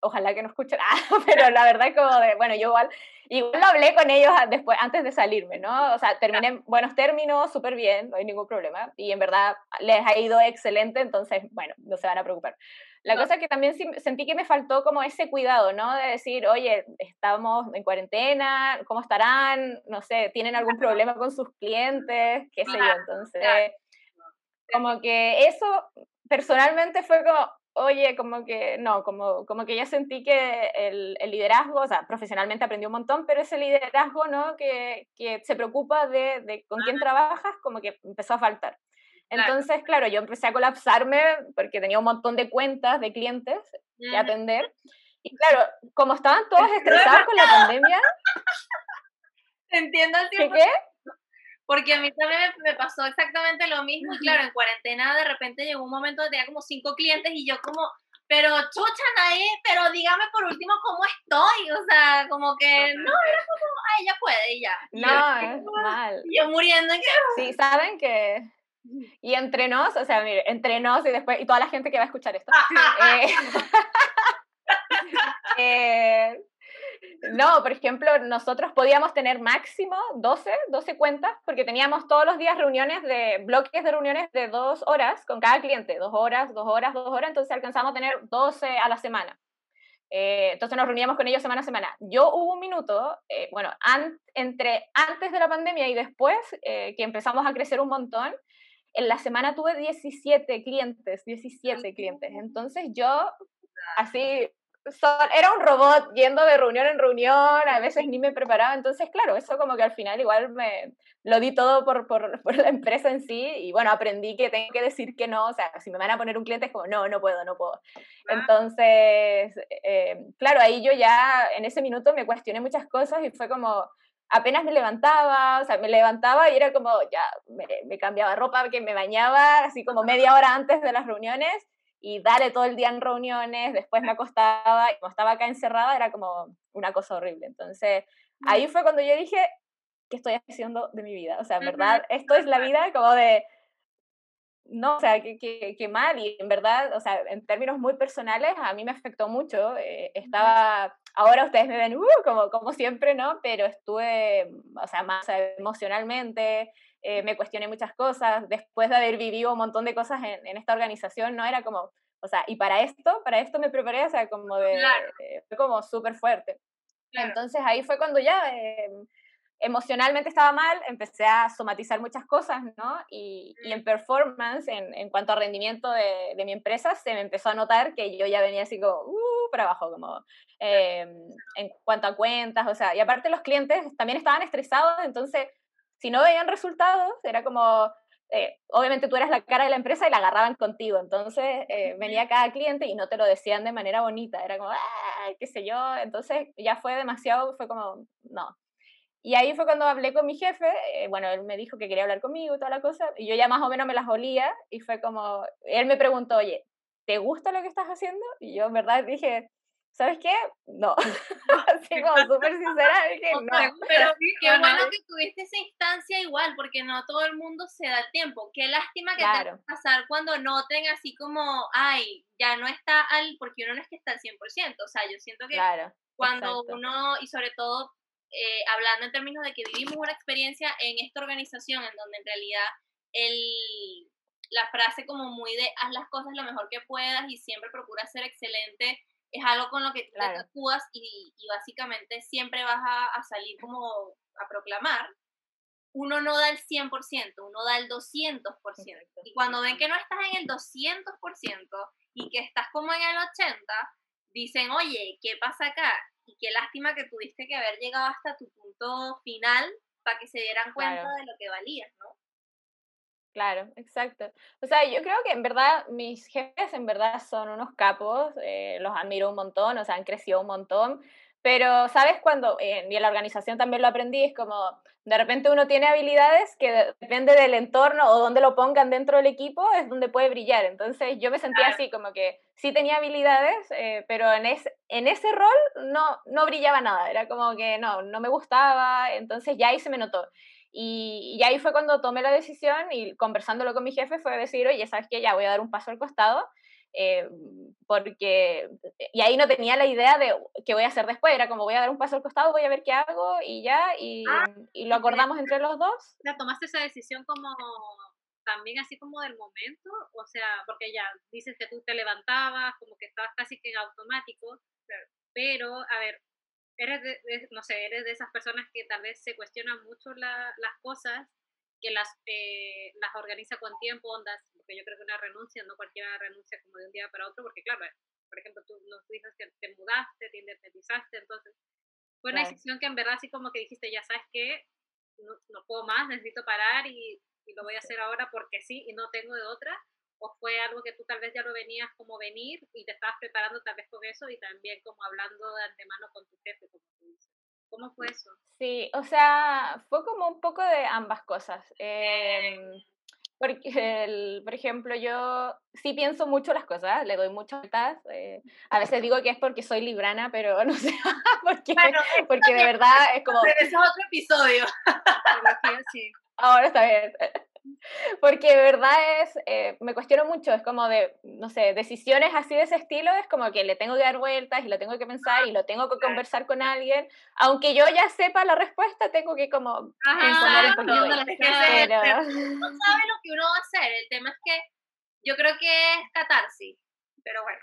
ojalá que no escuchen, (laughs) pero la verdad como de, bueno, yo igual, igual lo hablé con ellos después, antes de salirme, ¿no? O sea, terminé en buenos términos, súper bien, no hay ningún problema, y en verdad les ha ido excelente, entonces, bueno, no se van a preocupar. La cosa es que también sentí que me faltó como ese cuidado, ¿no? De decir, oye, estamos en cuarentena, ¿cómo estarán? No sé, ¿tienen algún problema con sus clientes? ¿Qué sé yo? Entonces, como que eso personalmente fue como, oye, como que no, como, como que ya sentí que el, el, liderazgo, o sea, profesionalmente aprendí un montón, pero ese liderazgo, ¿no? Que, que se preocupa de, de con quién trabajas, como que empezó a faltar. Entonces, claro, yo empecé a colapsarme porque tenía un montón de cuentas de clientes que atender. Y claro, como estaban todos estresados con la pandemia. (laughs) Entiendo ¿Qué qué? Porque a mí también me pasó exactamente lo mismo. Claro, en cuarentena de repente llegó un momento donde tenía como cinco clientes y yo como, pero chucha, ahí, pero dígame por último cómo estoy. O sea, como que no, era como, ay, ya puede y ya. No, es mal. Yo muriendo. Sí, saben que y entre nos, o sea, mire, entre nos y después, y toda la gente que va a escuchar esto. eh, (laughs) eh, no, por ejemplo, nosotros podíamos tener máximo 12, 12 cuentas, porque teníamos todos los días reuniones de, bloques de reuniones de dos horas con cada cliente, dos horas, dos horas, dos horas, entonces alcanzamos a tener 12 a la semana. Eh, entonces nos reuníamos con ellos semana a semana. Yo hubo un minuto, eh, bueno, entre antes de la pandemia y después, eh, que empezamos a crecer un montón, en la semana tuve 17 clientes, 17 clientes. Entonces yo, así, era un robot yendo de reunión en reunión, a veces ni me preparaba. Entonces, claro, eso como que al final igual me lo di todo por, por, (laughs) por la empresa en sí. Y bueno, aprendí que tengo que decir que no. O sea, si me van a poner un cliente es como, no, no puedo, no puedo. Entonces, eh, claro, ahí yo ya en ese minuto me cuestioné muchas cosas y fue como apenas me levantaba, o sea, me levantaba y era como, ya, me, me, cambiaba ropa, que me bañaba, así como media hora antes de las reuniones, y dale todo el día en reuniones, después me acostaba, y como estaba acá encerrada, era como una cosa horrible. Entonces, ahí fue cuando yo dije, ¿qué estoy haciendo de mi vida? O sea, en verdad, esto es la vida como de, no, o sea, qué que, que, mal, y en verdad, o sea, en términos muy personales, a mí me afectó mucho, eh, estaba ahora ustedes me ven, uh, como, como siempre, ¿no? Pero estuve, o sea, más emocionalmente, eh, me cuestioné muchas cosas, después de haber vivido un montón de cosas en, en, esta organización, ¿no? Era como, o sea, y para esto, para esto me preparé, o sea, como de, fue como súper fuerte. Entonces ahí fue cuando ya em, emocionalmente estaba mal, empecé a somatizar muchas cosas, ¿no? Y, y en performance, en, en, cuanto a rendimiento de, de, mi empresa, se me empezó a notar que yo ya venía así como, uh, para abajo, como eh, en cuanto a cuentas, o sea, y aparte los clientes también estaban estresados, entonces, si no veían resultados, era como, eh, obviamente tú eras la cara de la empresa y la agarraban contigo, entonces eh, venía cada cliente y no te lo decían de manera bonita, era como, qué sé yo, entonces ya fue demasiado, fue como, no, y ahí fue cuando hablé con mi jefe, eh, bueno, él me dijo que quería hablar conmigo y toda la cosa, y yo ya más o menos me las olía, y fue como, él me preguntó, oye, ¿te gusta lo que estás haciendo? Y yo en verdad dije, ¿sabes qué? No. (laughs) Así como súper sincera, dije, no. Pero qué bueno que tuviste esa instancia igual, porque no todo el mundo se da el tiempo. Qué lástima que te va a pasar cuando noten así como, ay, ya no está al, porque uno no es que está al 100%, o sea, yo siento que cuando uno, y sobre todo eh, hablando en términos de que vivimos una experiencia en esta organización en donde en realidad el, la frase como muy de haz las cosas lo mejor que puedas y siempre procura ser excelente es algo con lo que te actúas y, y, básicamente siempre vas a, a, salir como a proclamar, uno no da el 100%, uno da el 200%. Y cuando ven que no estás en el 200% y que estás como en el 80%, dicen, oye, ¿qué pasa acá? Y qué lástima que tuviste que haber llegado hasta tu punto final para que se dieran cuenta de lo que valías, ¿no? Claro, exacto. O sea, yo creo que en verdad mis jefes en verdad son unos capos, eh, los admiro un montón, o sea, han crecido un montón, pero, ¿sabes? Cuando, eh, y en la organización también lo aprendí, es como, de repente uno tiene habilidades que depende del entorno o donde lo pongan dentro del equipo, es donde puede brillar. Entonces yo me sentía así, como que sí tenía habilidades, eh, pero en, en ese rol no, no brillaba nada, era como que no, no me gustaba, entonces ya ahí se me notó. Y, y, ahí fue cuando tomé la decisión y conversándolo con mi jefe fue decir, oye, ¿sabes qué? Ya voy a dar un paso al costado eh, porque, y ahí no tenía la idea de qué voy a hacer después, era como voy a dar un paso al costado, voy a ver qué hago y ya, y, ah, y lo acordamos entre los dos. Ya tomaste esa decisión como también así como del momento, o sea, porque ya dices que tú te levantabas, como que estabas casi que en automático, pero, a ver, eres de, no sé, eres de esas personas que tal vez se cuestionan mucho la, las cosas, que las, eh, las organiza con tiempo, ondas, porque yo creo que una renuncia, no cualquiera renuncia como de un día para otro, porque claro, por ejemplo, tú nos dices que te mudaste, te independizaste, entonces fue una decisión que en verdad así como que dijiste, ya sabes que no, no, puedo más, necesito parar y, y, lo voy a hacer ahora porque sí y no tengo de otra, o fue algo que tú tal vez ya lo venías como venir y te estabas preparando tal vez con eso y también como hablando de antemano con tu jefe, como tú dices. ¿Cómo fue eso? Sí, o sea, fue como un poco de ambas cosas. Eh, porque, el, por ejemplo, yo sí pienso mucho las cosas, le doy muchas vueltas. Eh, a veces digo que es porque soy librana, pero (laughs) no sé, porque, porque de verdad es como... (laughs) Pero ese es otro episodio. (laughs) Ahora está bien. (laughs) Porque de verdad es, eh, me cuestiono mucho, es como de, no sé, decisiones así de ese estilo, es como que le tengo que dar vueltas y lo tengo que pensar y lo tengo que conversar con alguien, aunque yo ya sepa la respuesta, tengo que como Ajá, un poquito. (laughs) No, sabe lo que uno va a hacer, el tema es que yo creo que es catarsis, pero bueno,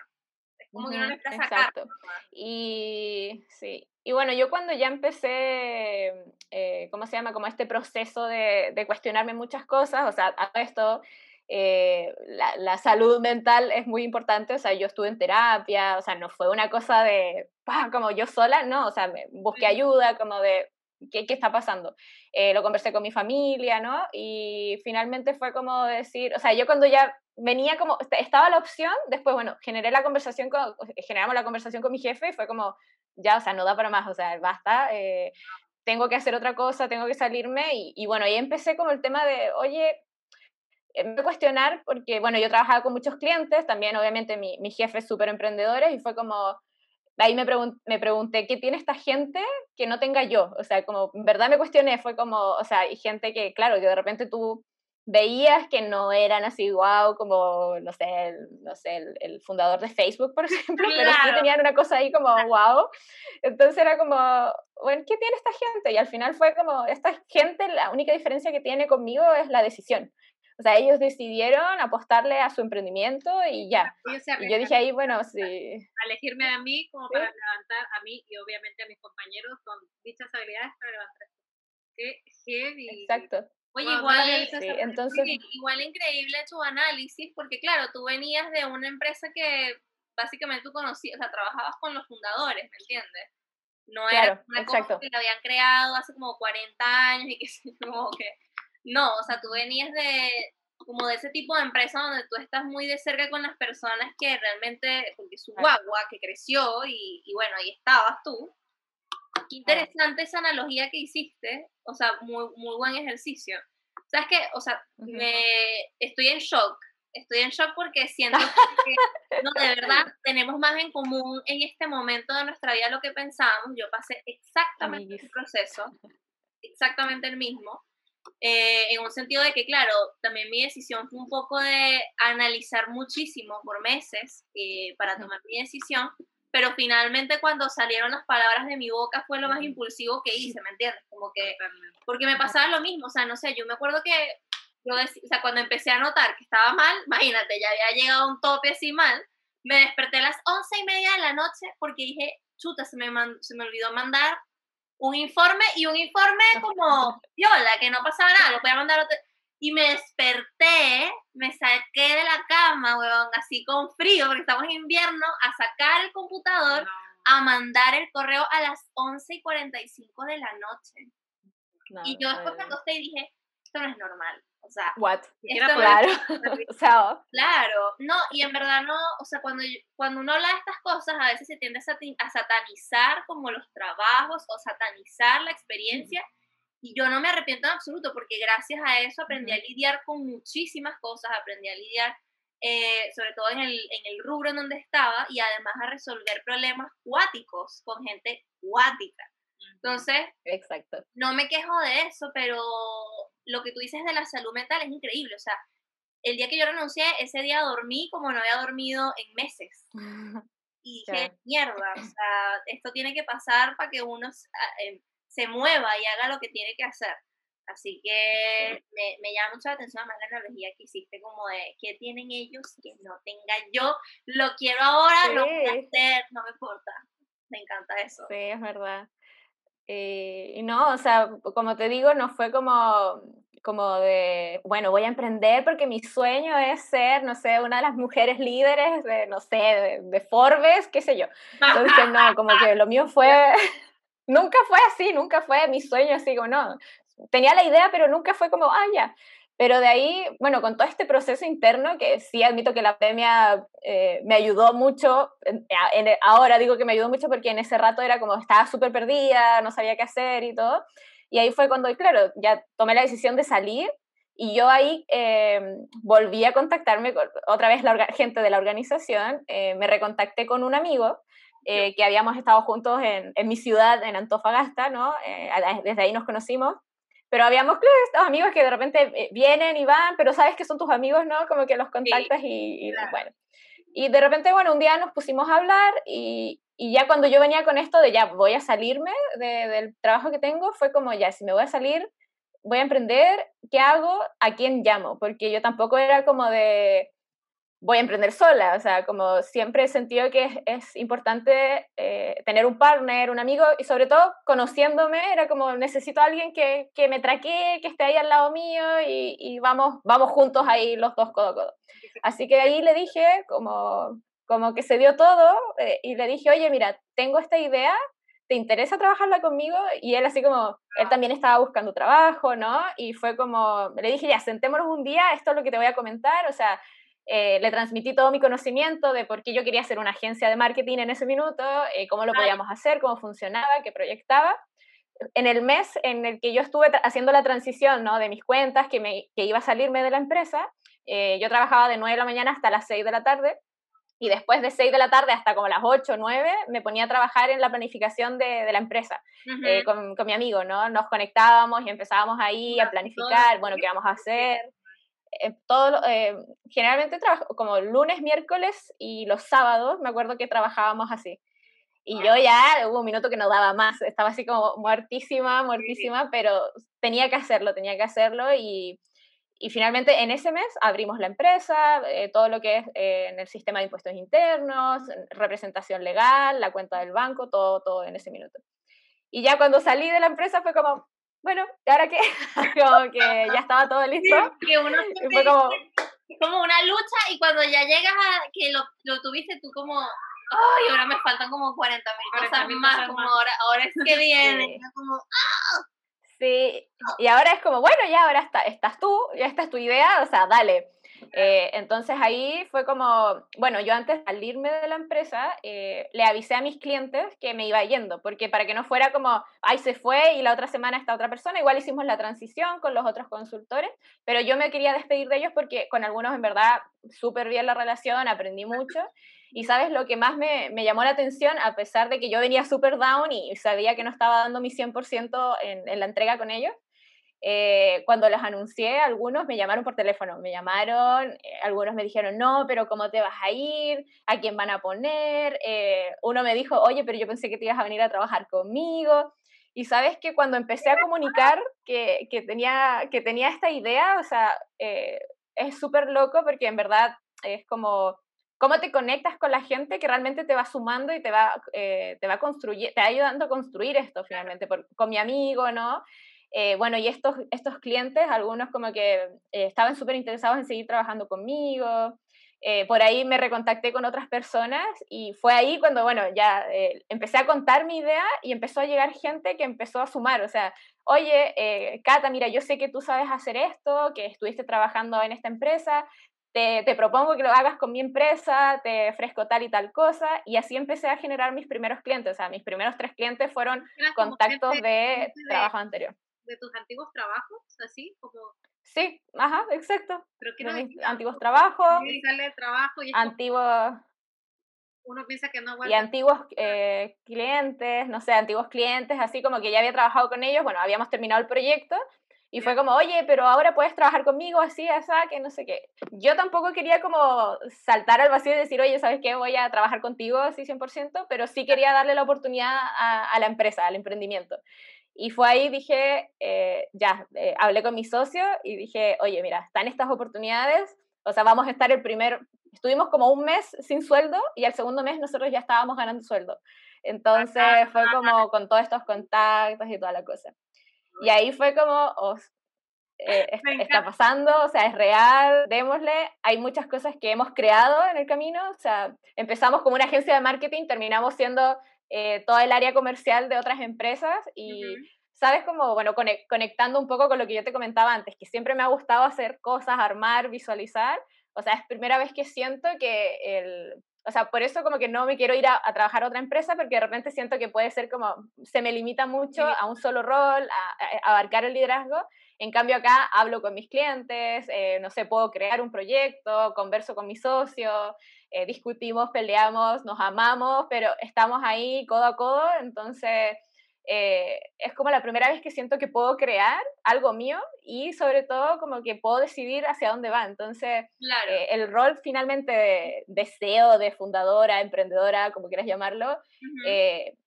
como que uno le está Exacto. Y sí, y bueno, yo cuando ya empecé, eh, ¿cómo se llama? Como este proceso de, de cuestionarme muchas cosas, o sea, a esto, eh, la, la, salud mental es muy importante, o sea, yo estuve en terapia, o sea, no fue una cosa de, como yo sola, no, o sea, me busqué ayuda, como de, ¿qué, qué está pasando? Eh, lo conversé con mi familia, ¿no? Y finalmente fue como decir, o sea, yo cuando ya venía como, estaba la opción, después, bueno, generé la conversación con, generamos la conversación con mi jefe y fue como, ya, o sea, no da para más, o sea, basta, eh, tengo que hacer otra cosa, tengo que salirme y, y, bueno, ahí empecé como el tema de, oye, eh, me cuestionar porque, bueno, yo trabajaba con muchos clientes, también obviamente mi, mi jefe es súper emprendedores y fue como, ahí me, pregun me pregunté, ¿qué tiene esta gente que no tenga yo? O sea, como, en verdad me cuestioné, fue como, o sea, hay gente que, claro, que de repente tú veías que no eran así wow como, no sé, el, no sé el, el fundador de Facebook, por (laughs) ejemplo, pero sí tenían una cosa ahí como wow. Entonces era como, bueno, ¿qué tiene esta gente? Y al final fue como, esta gente, la única diferencia que tiene conmigo es la decisión. O sea, ellos decidieron apostarle a su emprendimiento y ya. Y yo dije ahí, bueno, sí. A elegirme a mí como para levantar a mí y obviamente a mis compañeros con dichas habilidades para levantar. Qué heavy. Exacto. Oye, igual, entonces... igual increíble tu análisis, porque claro, tú venías de una empresa que básicamente tú conocías, o sea, trabajabas con los fundadores, ¿me entiendes? No era una cosa que lo habían creado hace como 40 años y que (laughs) como que... No, o sea, tú venías de como de ese tipo de empresa donde tú estás muy de cerca con las personas que realmente, porque su guagua que creció y, y bueno, ahí estabas tú, Qué interesante esa analogía que hiciste, o sea, muy, muy buen ejercicio. ¿Sabes qué? O sea, me, estoy en shock, estoy en shock porque siento que, (laughs) no, de verdad, tenemos más en común en este momento de nuestra vida lo que pensábamos. Yo pasé exactamente el proceso, exactamente el mismo. Eh, en un sentido de que, claro, también mi decisión fue un poco de analizar muchísimo por meses eh, para tomar mi decisión, pero finalmente cuando salieron las palabras de mi boca fue lo más impulsivo que hice, ¿me entiendes? Como que, porque me pasaba lo mismo, o sea, no sé, yo me acuerdo que, yo o sea, cuando empecé a notar que estaba mal, (laughs) imagínate, ya había llegado a un tope así mal, me desperté a las once y media de la noche porque dije, chuta, se me, se me olvidó mandar un informe y un informe como viola, que no pasaba nada, lo podía mandar otro y me desperté, me saqué de la cama, weón, así con frío, porque estamos en invierno, a sacar el computador, a mandar el correo a las 11 y 45 de la noche. y yo después me acosté y dije, esto no es normal. O sea, What? claro. o sea, claro. No, y en verdad no, o sea, cuando, cuando uno habla de estas cosas, a veces se tiende a satanizar como los trabajos o satanizar la experiencia. Y yo no me arrepiento en absoluto porque gracias a eso aprendí a lidiar con muchísimas cosas, aprendí a lidiar eh, sobre todo en el, en el rubro en donde estaba y además a resolver problemas cuáticos con gente cuática. Entonces, Exacto. no me quejo de eso, pero lo que tú dices de la salud mental es increíble. O sea, el día que yo renuncié, ese día dormí como no había dormido en meses. (laughs) Y dije, mierda, o sea, esto tiene que pasar para que uno eh, se mueva y haga lo que tiene que hacer. Así que me, me, llama mucho la atención además la analogía que hiciste como de qué tienen ellos que no tenga yo, lo quiero ahora, lo voy a hacer, no me importa. Me encanta eso. Sí, es verdad. Eh, y no, o sea, como te digo, no fue como, como de, bueno, voy a emprender porque mi sueño es ser, no sé, una de las mujeres líderes de, no sé, de, de Forbes, qué sé yo. Entonces, (laughs) no, como que lo mío fue (laughs) nunca fue así, nunca fue mi sueño así como, no, tenía la idea, pero nunca fue como, ah, ya. Pero de ahí, bueno, con todo este proceso interno, que sí admito que la pandemia eh, me ayudó mucho, ahora digo que me ayudó mucho porque en ese rato era como, estaba súper perdida, no sabía qué hacer y todo. Y ahí fue cuando, claro, ya tomé la decisión de salir y yo ahí eh, volví a contactarme con otra vez la gente de la organización, eh, me recontacté con un amigo eh, que habíamos estado juntos en, en, mi ciudad, en Antofagasta, ¿no? Eh, desde ahí nos conocimos. Pero habíamos, claro, estos amigos que de repente eh, vienen y van, pero sabes que son tus amigos, ¿no? Como que los contactas y, bueno. Y de repente, bueno, un día nos pusimos a hablar y, y ya cuando yo venía con esto de ya voy a salirme de, del trabajo que tengo, fue como ya, si me voy a salir, voy a emprender, ¿qué hago? ¿A quién llamo? Porque yo tampoco era como de, voy a emprender sola, o sea, como siempre he sentido que es, importante eh, tener un partner, un amigo, y sobre todo conociéndome, era como necesito a alguien que, que me traquee, que esté ahí al lado mío y, y, vamos, vamos juntos ahí los dos codo a codo. Así que ahí le dije, como, como que se dio todo, eh, y le dije, oye, mira, tengo esta idea, ¿te interesa trabajarla conmigo? Y él así como, él también estaba buscando trabajo, ¿no? Y fue como, le dije, ya, sentémonos un día, esto es lo que te voy a comentar, o sea, eh, le transmití todo mi conocimiento de por qué yo quería hacer una agencia de marketing en ese minuto, eh, cómo lo podíamos hacer, cómo funcionaba, qué proyectaba. En el mes en el que yo estuve haciendo la transición ¿no? de mis cuentas, que, me, que iba a salirme de la empresa, eh, yo trabajaba de 9 de la mañana hasta las 6 de la tarde y después de 6 de la tarde hasta como las 8 o 9 me ponía a trabajar en la planificación de, de la empresa con, con, mi amigo, ¿no? Nos conectábamos y empezábamos ahí a planificar, bueno, qué vamos a hacer. Eh, todo, eh, generalmente trabajo como lunes, miércoles y los sábados, me acuerdo que trabajábamos así. Y yo ya hubo un minuto que no daba más, estaba así como muertísima, muertísima, pero tenía que hacerlo, tenía que hacerlo y, y finalmente en ese mes abrimos la empresa, eh, todo lo que es eh, en el sistema de impuestos internos, representación legal, la cuenta del banco, todo, todo en ese minuto. Y ya cuando salí de la empresa fue como, bueno, ¿y ahora qué? (laughs) (laughs) como que ya estaba todo listo. que uno fue como... como una lucha y cuando ya llegas a que lo, lo tuviste tú como, ay, ahora me faltan como 40 mil cosas más, como ahora, ahora es que (laughs) viene, como, ¡ah! Sí, y ahora es como, bueno, ya ahora está, estás tú, ya esta es tu idea, o sea, dale. Eh, entonces ahí fue como, bueno, yo antes de salirme de la empresa, eh, le avisé a mis clientes que me iba yendo, porque para que no fuera como, ay, se fue y la otra semana está otra persona, igual hicimos la transición con los otros consultores, pero yo me quería despedir de ellos porque con algunos en verdad súper bien la relación, aprendí mucho. Y sabes lo que más me, me, llamó la atención, a pesar de que yo venía súper down y sabía que no estaba dando mi 100% en, en, la entrega con ellos, eh, cuando les anuncié, algunos me llamaron por teléfono, me llamaron, eh, algunos me dijeron, no, pero ¿cómo te vas a ir? ¿A quién van a poner? Eh, uno me dijo, oye, pero yo pensé que te ibas a venir a trabajar conmigo. Y sabes que cuando empecé a comunicar que, que tenía, que tenía esta idea, o sea, es súper loco porque en verdad es como cómo te conectas con la gente que realmente te va sumando y te va, eh, te va, te va ayudando a construir esto finalmente, con mi amigo, ¿no? Eh, bueno, y estos, estos clientes, algunos como que eh, estaban súper interesados en seguir trabajando conmigo, por ahí me recontacté con otras personas y fue ahí cuando, bueno, ya empecé a contar mi idea y empezó a llegar gente que empezó a sumar, o sea, oye, Cata, mira, yo sé que tú sabes hacer esto, que estuviste trabajando en esta empresa, te, propongo que lo hagas con mi empresa, te ofrezco tal y tal cosa, y así empecé a generar mis primeros clientes, o sea, mis primeros tres clientes fueron contactos de, trabajo anterior. ¿De tus antiguos trabajos? ¿Así? Como... Sí, ajá, exacto. ¿Pero mis antiguos trabajos. sale trabajo y antiguos... Uno piensa que no Y antiguos eh, clientes, no sé, antiguos clientes, así como que ya había trabajado con ellos, bueno, habíamos terminado el proyecto, y fue como, oye, pero ahora puedes trabajar conmigo, así, así, que no sé qué. Yo tampoco quería como saltar al vacío y decir, oye, ¿sabes qué? Voy a trabajar contigo así 100%, pero sí quería darle la oportunidad a, la empresa, al emprendimiento. Y fue ahí, dije, eh, ya, eh, hablé con mi socio y dije, oye, mira, están estas oportunidades, o sea, vamos a estar el primer, estuvimos como un mes sin sueldo y al segundo mes nosotros ya estábamos ganando sueldo. Entonces fue como con todos estos contactos y toda la cosa. Y ahí fue como, oh, eh, (laughs) está pasando, o sea, es real, démosle. Hay muchas cosas que hemos creado en el camino, o sea, empezamos como una agencia de marketing, terminamos siendo eh, toda el área comercial de otras empresas y, ¿sabes? Como, bueno, conectando un poco con lo que yo te comentaba antes, que siempre me ha gustado hacer cosas, armar, visualizar. O sea, es primera vez que siento que el, o sea, por eso como que no me quiero ir a, trabajar a otra empresa porque de repente siento que puede ser como, se me limita mucho a un solo rol, a, abarcar el liderazgo. En cambio acá hablo con mis clientes, eh, no sé, puedo crear un proyecto, converso con mis socios, eh, discutimos, peleamos, nos amamos, pero estamos ahí codo a codo, entonces eh, es como la primera vez que siento que puedo crear algo mío y sobre todo como que puedo decidir hacia dónde va. Entonces, el rol finalmente de, CEO, de fundadora, emprendedora, como quieras llamarlo, eh,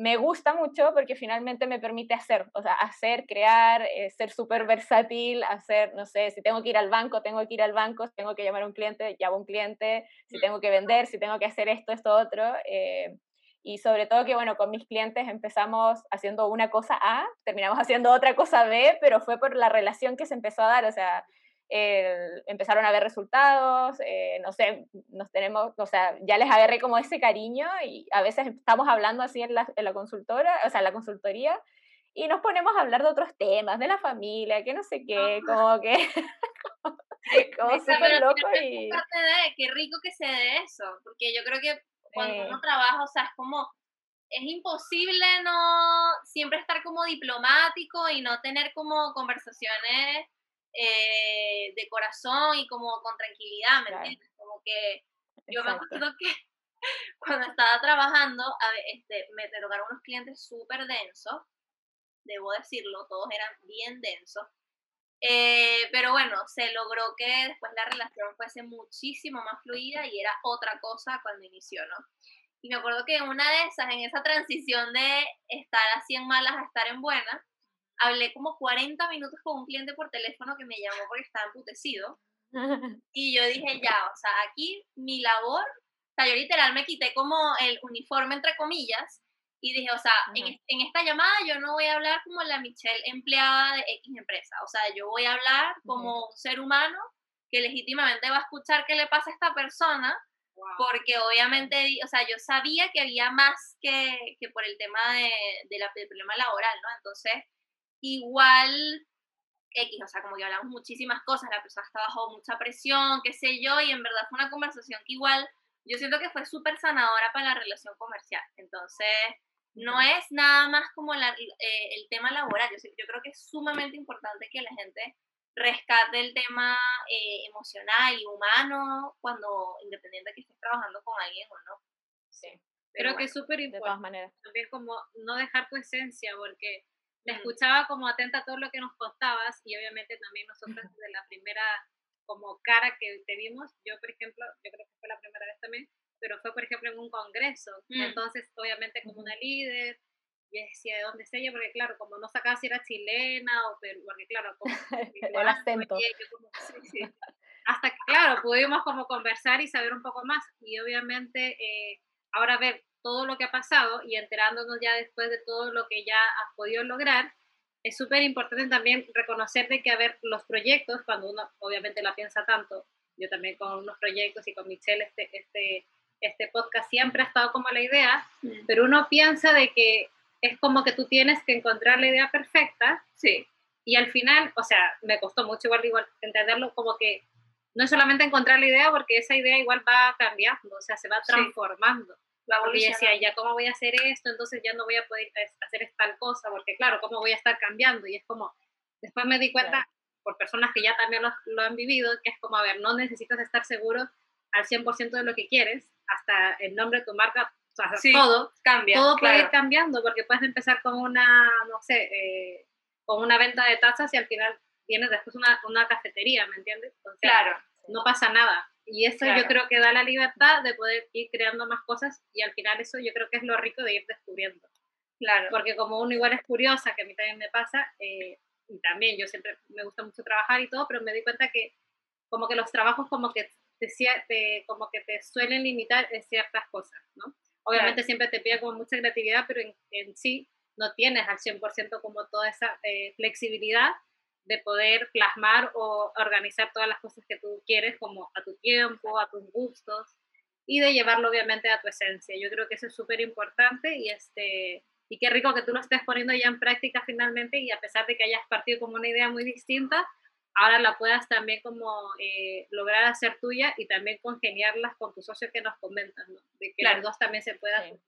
me gusta mucho porque finalmente me permite hacer, o sea, hacer, crear, ser súper versátil, hacer, no sé, si tengo que ir al banco, tengo que ir al banco, si tengo que llamar a un cliente, llamo a un cliente, si tengo que vender, si tengo que hacer esto, esto, otro y sobre todo que, bueno, con mis clientes empezamos haciendo una cosa A, terminamos (laughs) haciendo otra cosa B, pero fue por la relación que se empezó a dar, o sea, empezaron a ver resultados, eh, no sé, nos tenemos, o sea, ya les agarré como ese cariño y a veces estamos hablando así en la, en la consultora, o sea, en la consultoría, y nos ponemos a hablar de otros temas, de la familia, que no sé qué, como que... (laughs) como súper loco y... Parte de, qué rico que se dé eso, porque yo creo que cuando uno trabaja, o sea, es como, es imposible no siempre estar como diplomático y no tener como conversaciones eh, de corazón y como con tranquilidad, ¿me entiendes? Como que yo me acuerdo que (laughs) cuando estaba trabajando, a ver, este, me tocaron unos clientes súper densos, debo decirlo, todos eran bien densos. Eh, pero bueno, se logró que después la relación fuese muchísimo más fluida y era otra cosa cuando inició, ¿no? Y me acuerdo que una de esas, en esa transición de estar así en malas a estar en buenas, hablé como 40 minutos con un cliente por teléfono que me llamó porque estaba emputecido. (laughs) Y yo dije, ya, o sea, aquí mi labor, o sea, yo literal me quité como el uniforme entre comillas y dije, o sea, en, en, esta llamada yo no voy a hablar como la Michelle empleada de X empresa, o sea, yo voy a hablar como un ser humano que legítimamente va a escuchar qué le pasa a esta persona, porque obviamente, o sea, yo sabía que había más que, que por el tema de, de la, del problema laboral, ¿no? Entonces, igual X, o sea, como que hablamos muchísimas cosas, la persona estaba bajo mucha presión, qué sé yo, y en verdad fue una conversación que igual yo siento que fue súper sanadora para la relación comercial. Entonces, no es nada más como la, eh, el tema laboral, yo, yo, creo que es sumamente importante que la gente rescate el tema eh, emocional y humano cuando, independiente de que estés trabajando con alguien o no. Sí. Creo que es súper importante. De todas maneras. También como no dejar tu esencia, porque me escuchaba como atenta a todo lo que nos contabas y obviamente también nosotros desde la primera como cara que te vimos, yo por ejemplo, yo creo que fue la primera vez también, pero fue por ejemplo en un congreso, mm. entonces obviamente como una líder, y decía de dónde es ella, porque claro, como no sacaba si era chilena o pero porque claro, como, (laughs) el acento. (laughs) Hasta que claro, pudimos como conversar y saber un poco más. Y obviamente eh, ahora ver todo lo que ha pasado y enterándonos ya después de todo lo que ya has podido lograr, es súper importante también reconocer de que, a ver, los proyectos, cuando uno obviamente la piensa tanto, yo también con unos proyectos y con Michelle, este, este, este podcast siempre ha estado como la idea, mm. pero uno piensa de que es como que tú tienes que encontrar la idea perfecta, sí. y al final, o sea, me costó mucho igual, igual entenderlo como que no es solamente encontrar la idea, porque esa idea igual va cambiando, o sea, se va transformando. Porque decía, ya cómo voy a hacer esto, entonces ya no voy a poder hacer tal cosa, porque claro, cómo voy a estar cambiando. Y es como, después me di cuenta, por personas que ya también lo, han vivido, que es como, a ver, no necesitas estar seguro al 100% de lo que quieres, hasta el nombre de tu marca, o sea, todo, cambia, todo puede ir cambiando, porque puedes empezar con una, no sé, eh, con una venta de tazas y al final tienes después una, una cafetería, ¿me entiendes? claro. No pasa nada. Y eso yo creo que da la libertad de poder ir creando más cosas y al final eso yo creo que es lo rico de ir descubriendo. Claro. Porque como uno igual es curiosa, que a mí también me pasa, eh, y también yo siempre me gusta mucho trabajar y todo, pero me di cuenta que como que los trabajos como que te, como que te suelen limitar en ciertas cosas, ¿no? Obviamente siempre te pide como mucha creatividad, pero en, en sí no tienes al 100% como toda esa eh, flexibilidad de poder plasmar o organizar todas las cosas que tú quieres como a tu tiempo, a tus gustos y de llevarlo obviamente a tu esencia. Yo creo que eso es súper importante y, este, y qué rico que tú lo estés poniendo ya en práctica finalmente y a pesar de que hayas partido como una idea muy distinta, ahora la puedas también como eh, lograr hacer tuya y también congeniarlas con tus socios que nos comentan, de que los dos también se puedan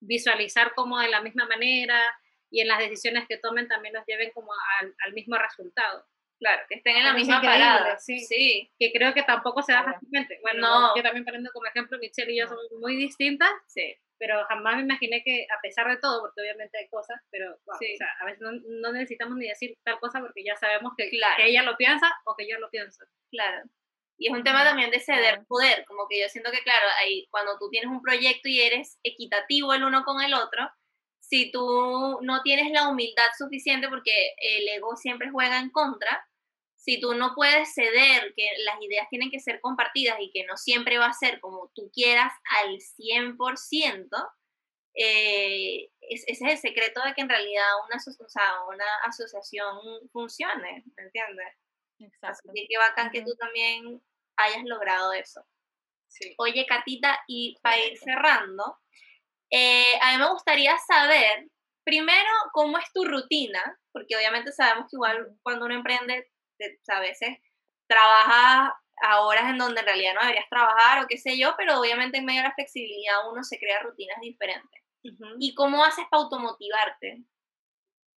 visualizar como de la misma manera, y en las decisiones que tomen también los lleven como al, al mismo resultado. Claro, que estén en la misma parada. Sí. sí. Que creo que tampoco se da fácilmente. Bueno, no. yo también prendo como ejemplo, Michelle y yo somos muy distintas. Sí. Pero jamás me imaginé que, a pesar de todo, porque obviamente hay cosas, pero o sea, a veces no, no, necesitamos ni decir tal cosa porque ya sabemos que, que, ella lo piensa o que yo lo pienso. Claro. Y es un tema también de ceder poder, como que yo siento que, claro, ahí cuando tú tienes un proyecto y eres equitativo el uno con el otro, si tú no tienes la humildad suficiente, porque el ego siempre juega en contra, si tú no puedes ceder, que las ideas tienen que ser compartidas y que no siempre va a ser como tú quieras al 100%, eh, ese es el secreto de que en realidad una, una asociación funcione, ¿me entiendes? Exacto. Así que bacán que tú también hayas logrado eso. Oye, Catita, y para ir cerrando, eh, a mí me gustaría saber, primero, cómo es tu rutina, porque obviamente sabemos que igual cuando uno emprende, a veces trabaja a horas en donde en realidad no deberías trabajar o qué sé yo, pero obviamente en medio de la flexibilidad uno se crea rutinas diferentes. ¿Y cómo haces para automotivarte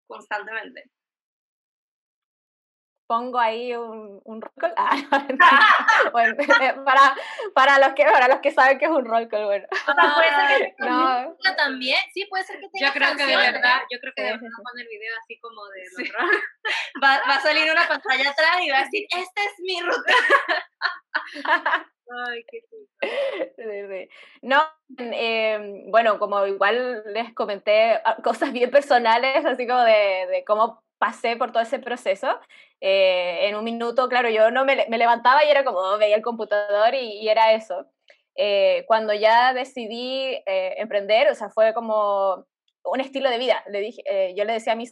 constantemente? Pongo ahí un, un roll call. (laughs) Ah, (laughs) bueno, eh, para, para, los que, para los que saben que es un roll call, bueno. puede ser que no. también, sí, puede ser que tenga Yo creo que de verdad, yo creo que de verdad poner el video así como de los sí. va, va, a salir una pantalla atrás y va a decir, esta es mi ruta. (laughs) Ay, qué No, eh, bueno, como igual les comenté ah, cosas bien personales, así como de, de cómo pasé por todo ese proceso. Eh, en un minuto, claro, yo no me, me, levantaba y era como, veía el computador y, era eso. Eh, cuando ya decidí eh, emprender, o sea, fue como un estilo de vida. Le dije, yo le decía a mi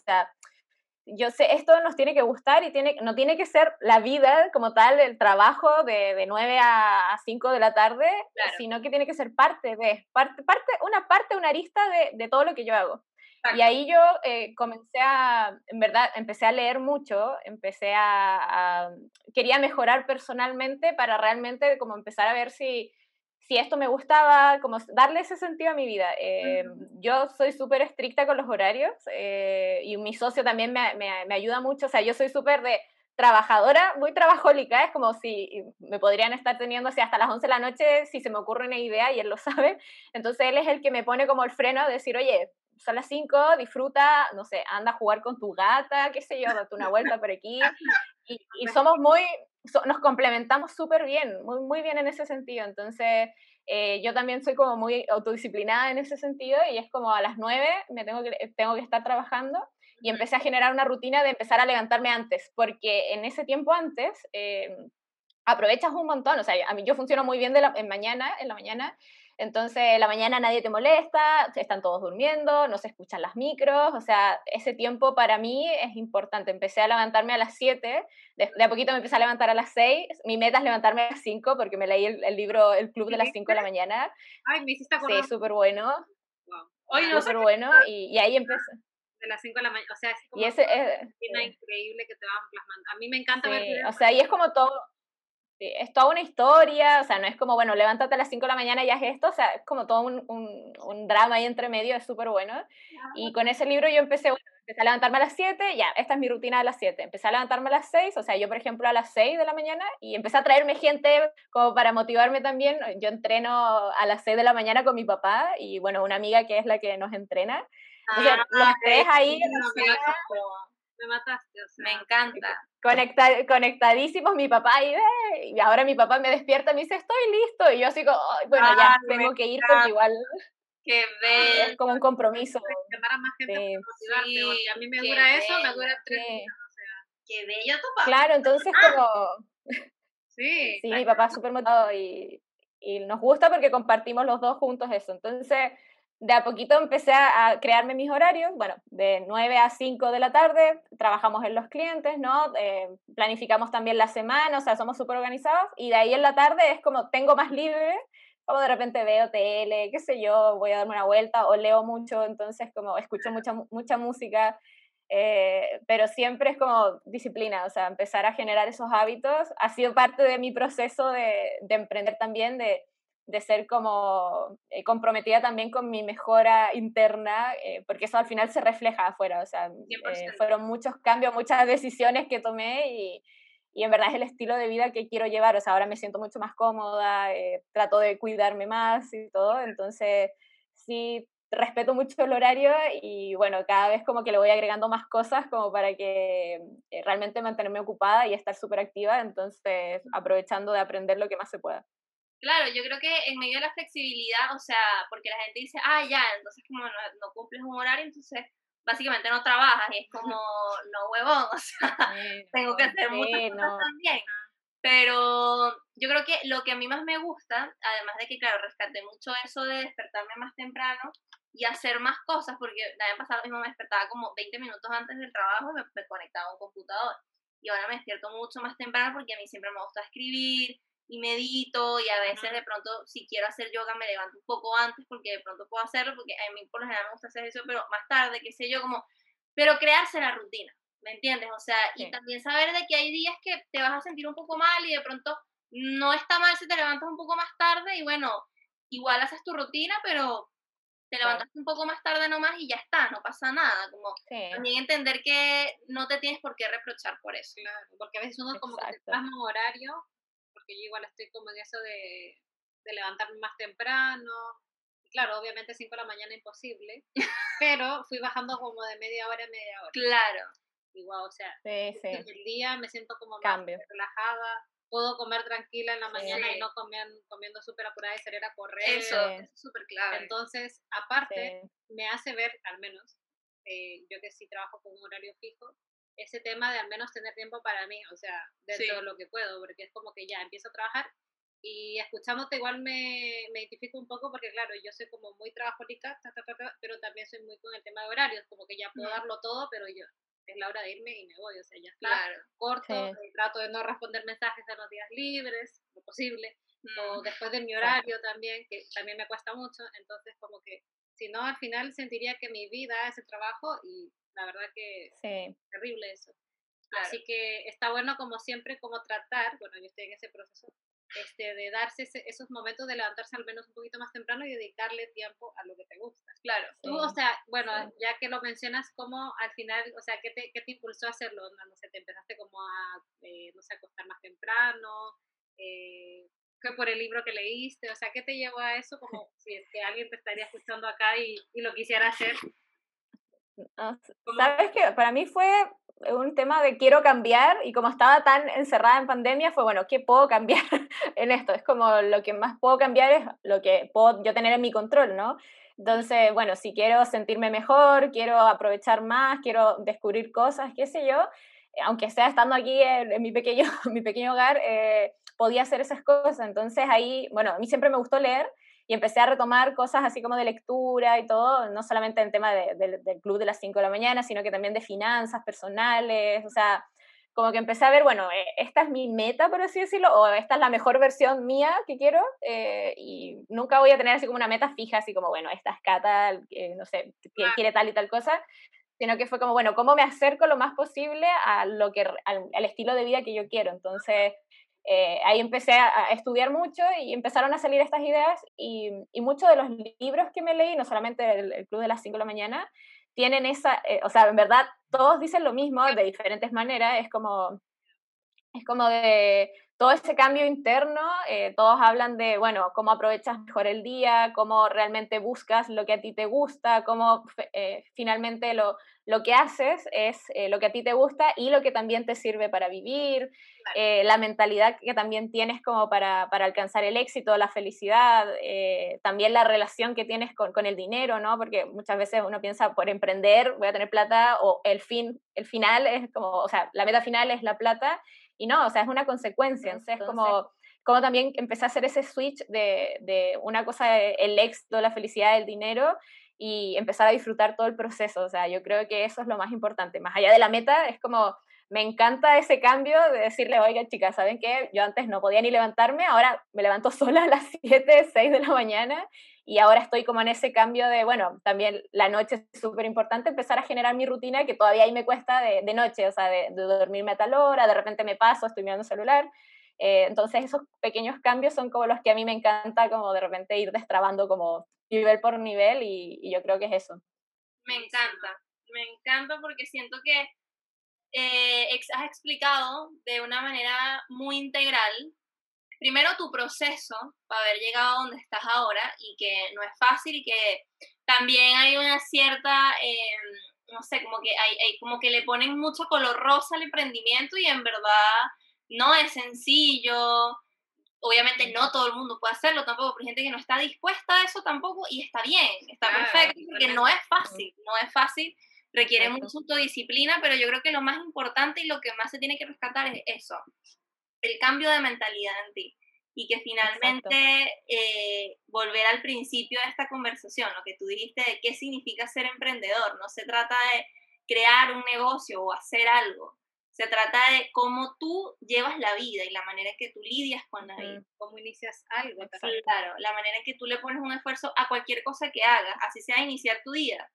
yo sé, esto nos tiene que gustar y tiene, no tiene que ser la vida como tal, el trabajo de, de 9 a 5 de la tarde, sino que tiene que ser parte de, parte, parte, una parte, una arista de, de todo lo que yo hago. Y ahí yo eh, comencé a, en verdad, empecé a leer mucho, empecé a, quería mejorar personalmente para realmente como empezar a ver si, si esto me gustaba, como darle ese sentido a mi vida. Eh, yo soy súper estricta con los horarios eh, y mi socio también me, me, me, ayuda mucho, o sea, yo soy súper de trabajadora, muy trabajólica, es como si me podrían estar teniendo así hasta las 11 de la noche si se me ocurre una idea y él lo (laughs) sabe. Entonces él es el que me pone como el freno a decir, oye, son las 5, disfruta, no sé, anda a jugar con tu gata, qué sé yo, date una vuelta por aquí. Y, y somos muy, nos complementamos súper bien, muy, muy bien en ese sentido. Entonces, eh, yo también soy como muy autodisciplinada en ese sentido y es como a las 9 me tengo que, tengo que estar trabajando y empecé a generar una rutina de empezar a levantarme antes, porque en ese tiempo antes eh, aprovechas un montón, o sea, a mí yo funciono muy bien de la, en mañana, en la mañana, entonces, en la mañana nadie te molesta, están todos durmiendo, no se escuchan las micros, o sea, ese tiempo para mí es importante. Empecé a levantarme a las 7, de, a poquito me empecé a levantar a las 6, mi meta es levantarme a las 5 porque me leí el, libro El Club de las 5 de la mañana. Ay, me hiciste acordar. Sí, súper bueno. Wow. súper bueno, y, ahí empecé de las 5 de la mañana, o sea, es como y ese, es, increíble que te van plasmando. A mí me encanta ver O sea, y es como todo, es toda una historia, o sea, no es como, bueno, levántate a las 5 de la mañana y haz esto, o sea, es como todo un, un, drama ahí entre medio, es súper bueno. Y con ese libro yo empecé, bueno, empecé a levantarme a las 7, ya, esta es mi rutina de las 7. Empecé a levantarme a las 6, o sea, yo por ejemplo a las 6 de la mañana y empecé a traerme gente como para motivarme también. Yo entreno a las 6 de la mañana con mi papá y bueno, una amiga que es la que nos entrena. Entonces, ah, los tres ahí... Me mataste, Me encanta. Conecta, conectadísimos mi papá y, y ahora mi papá me despierta y me dice, estoy listo. Y yo así como, bueno, ya, tengo que ir porque igual... Qué bello. Es como un compromiso. Llamar a más gente sí, motivarte, porque a mí me dura eso, me dura tres sí. o sea. Qué bello tu papá. Claro, entonces ah. (laughs) como... Sí. Sí, mi papá es súper motivado y, y nos gusta porque compartimos los dos juntos eso. Entonces, de a poquito empecé a, crearme mis horarios, bueno, de 9 a 5 de la tarde, trabajamos en los clientes, ¿no? Eh, planificamos también la semana, o sea, somos súper organizados, y de ahí en la tarde es como tengo más libre, como de repente veo tele, qué sé yo, voy a darme una vuelta o leo mucho, entonces como escucho mucha, mucha música, eh, pero siempre es como disciplina, o sea, empezar a generar esos hábitos ha sido parte de mi proceso de, de emprender también, de de ser como eh, comprometida también con mi mejora interna, eh, porque eso al final se refleja afuera, o sea, eh, fueron muchos cambios, muchas (laughs) decisiones que tomé y, y, en verdad es el estilo de vida que quiero llevar, o sea, ahora me siento mucho más cómoda, trato de cuidarme más y todo, entonces sí respeto mucho el horario y bueno, cada vez como que le voy agregando más cosas como para que realmente mantenerme ocupada y estar súper activa, entonces aprovechando de aprender lo que más se pueda. Claro, yo creo que en medio de la flexibilidad, o sea, porque la gente dice, ah, ya, entonces como no, cumples un horario, entonces básicamente no trabajas y es como, (laughs) no huevón, (laughs) o sea, tengo que hacer muchas cosas también. Pero yo creo que lo que a mí más me gusta, además de que, claro, rescaté mucho eso de despertarme más temprano y hacer más cosas, porque la vez pasada mismo me despertaba como 20 minutos antes del trabajo, me, me conectaba a un computador. Y ahora me despierto mucho más temprano porque a mí siempre me gusta escribir, y medito y a veces de pronto si quiero hacer yoga me levanto un poco antes porque de pronto puedo hacerlo porque a mí por lo general me gusta hacer eso pero más tarde, qué sé yo, como, pero crearse la rutina, ¿me entiendes? O sea, y también saber de que hay días que te vas a sentir un poco mal y de pronto no está mal si te levantas un poco más tarde y bueno, igual haces tu rutina, pero te levantas un poco más tarde nomás y ya está, no pasa nada, como también entender que no te tienes por qué reprochar por eso. Claro, porque a veces uno como que te pasa un horario yo igual estoy como en eso de, de levantarme más temprano. Y claro, obviamente 5 de la mañana imposible, (laughs) pero fui bajando como de media hora a media hora. Claro. Igual, o sea, sí, sí. el día me siento como más relajada, puedo comer tranquila en la mañana y no comer, comiendo súper apurada y salir a correr. Eso, es súper clave. Entonces, aparte, me hace ver, al menos, eh, yo que sí trabajo con un horario fijo, ese tema de al menos tener tiempo para mí, o sea, dentro de lo que puedo, porque es como que ya empiezo a trabajar. Y escuchándote igual me, me identifico un poco porque claro, yo soy como muy trabajólica, pero también soy muy con el tema de horarios, como que ya puedo darlo todo, pero yo es la hora de irme y me voy, o sea, ya está, claro. corto, eh, trato de no responder mensajes en los días libres, lo posible, o después de mi horario también, que también me cuesta mucho, entonces como que si no, al final sentiría que mi vida es el trabajo y la verdad que es terrible eso. Así que está bueno como siempre como tratar, bueno, yo estoy en ese proceso, este, de darse esos momentos de levantarse al menos un poquito más temprano y dedicarle tiempo a lo que te gusta. Claro. Tú, o sea, bueno, ya que lo mencionas, ¿cómo al final, o sea, qué te, qué te impulsó a hacerlo? No, sé, te empezaste como a, eh, no sé, acostar más temprano, eh, fue por el libro que leíste, o sea, ¿qué te llevó a eso? Como si es que alguien te estaría escuchando acá y, y lo quisiera hacer. Sabes que para mí fue un tema de quiero cambiar y como estaba tan encerrada en pandemia fue, bueno, ¿qué puedo cambiar (laughs) en esto? Es como lo que más puedo cambiar es lo que puedo yo tener en mi control, ¿no? Entonces, bueno, si quiero sentirme mejor, quiero aprovechar más, quiero descubrir cosas, qué sé yo, aunque sea estando aquí en, mi, pequeño, (laughs) mi pequeño hogar, eh, podía hacer esas cosas. Entonces ahí, bueno, a mí siempre me gustó leer y empecé a retomar cosas así como de lectura y todo, no solamente en tema del club de las 5 de la mañana, sino que también de finanzas personales, o sea, como que empecé a ver, bueno, eh, esta es mi meta, por así decirlo, o esta es la mejor versión mía que quiero, eh, y nunca voy a tener así como una meta fija, así como, bueno, esta es Cata, eh, no sé, quiere tal y tal cosa, sino que fue como, bueno, ¿cómo me acerco lo más posible a lo que, al estilo de vida que yo quiero? Entonces, eh, ahí empecé a, estudiar mucho y empezaron a salir estas ideas y, y muchos de los libros que me leí, no solamente el, Club de las 5 de la mañana, tienen esa, eh, o sea, en verdad todos dicen lo mismo de diferentes maneras, es como, es como de todo ese cambio interno, eh, todos hablan de, bueno, cómo aprovechas mejor el día, cómo realmente buscas lo que a ti te gusta, cómo eh, finalmente lo, lo que haces es eh, lo que a ti te gusta y lo que también te sirve para vivir, la mentalidad que también tienes como para, para alcanzar el éxito, la felicidad, también la relación que tienes con, con, el dinero, ¿no? Porque muchas veces uno piensa, por emprender voy a tener plata o el fin, el final es como, o sea, la meta final es la plata y no, o sea, es una consecuencia. Entonces, como, como también empecé a hacer ese switch de, de una cosa, el éxito, la felicidad, el dinero, y empezar a disfrutar todo el proceso. O sea, yo creo que eso es lo más importante. Más allá de la meta, es como, me encanta ese cambio de decirle, oiga, chicas, ¿saben qué? Yo antes no podía ni levantarme, ahora me levanto (laughs) sola a las 7, 6 de la mañana y ahora estoy como en ese cambio de, bueno, también la noche es súper importante, empezar a generar mi rutina que todavía ahí me cuesta de, noche, o sea, de, de, dormirme a tal hora, de repente me paso, estoy mirando el celular. Eh, entonces esos pequeños cambios son como los que a mí me encanta, como de repente ir destrabando como nivel por nivel y, yo creo que es eso. Me encanta, me encanta porque siento que eh, has explicado de una manera muy integral primero tu proceso para haber llegado a donde estás ahora y que no es fácil y que también hay una cierta, em, no sé, como que, hay, como que le ponen mucho color rosa al emprendimiento y en verdad no es sencillo. Obviamente no todo el mundo puede hacerlo tampoco, pero hay gente que no está dispuesta a eso tampoco y está bien, está perfecto, porque no es fácil, no es fácil, requiere mucha autodisciplina, pero yo creo que lo más importante y lo que más se tiene que rescatar es eso, el cambio de mentalidad en ti y que finalmente eh, volver al principio de esta conversación, lo que tú dijiste de qué significa ser emprendedor, no se trata de crear un negocio o hacer algo, se trata de cómo tú llevas la vida y la manera en que tú lidias con la vida. Cómo inicias algo. Claro, la manera en que tú le pones un esfuerzo a cualquier cosa que hagas, así sea iniciar tu día.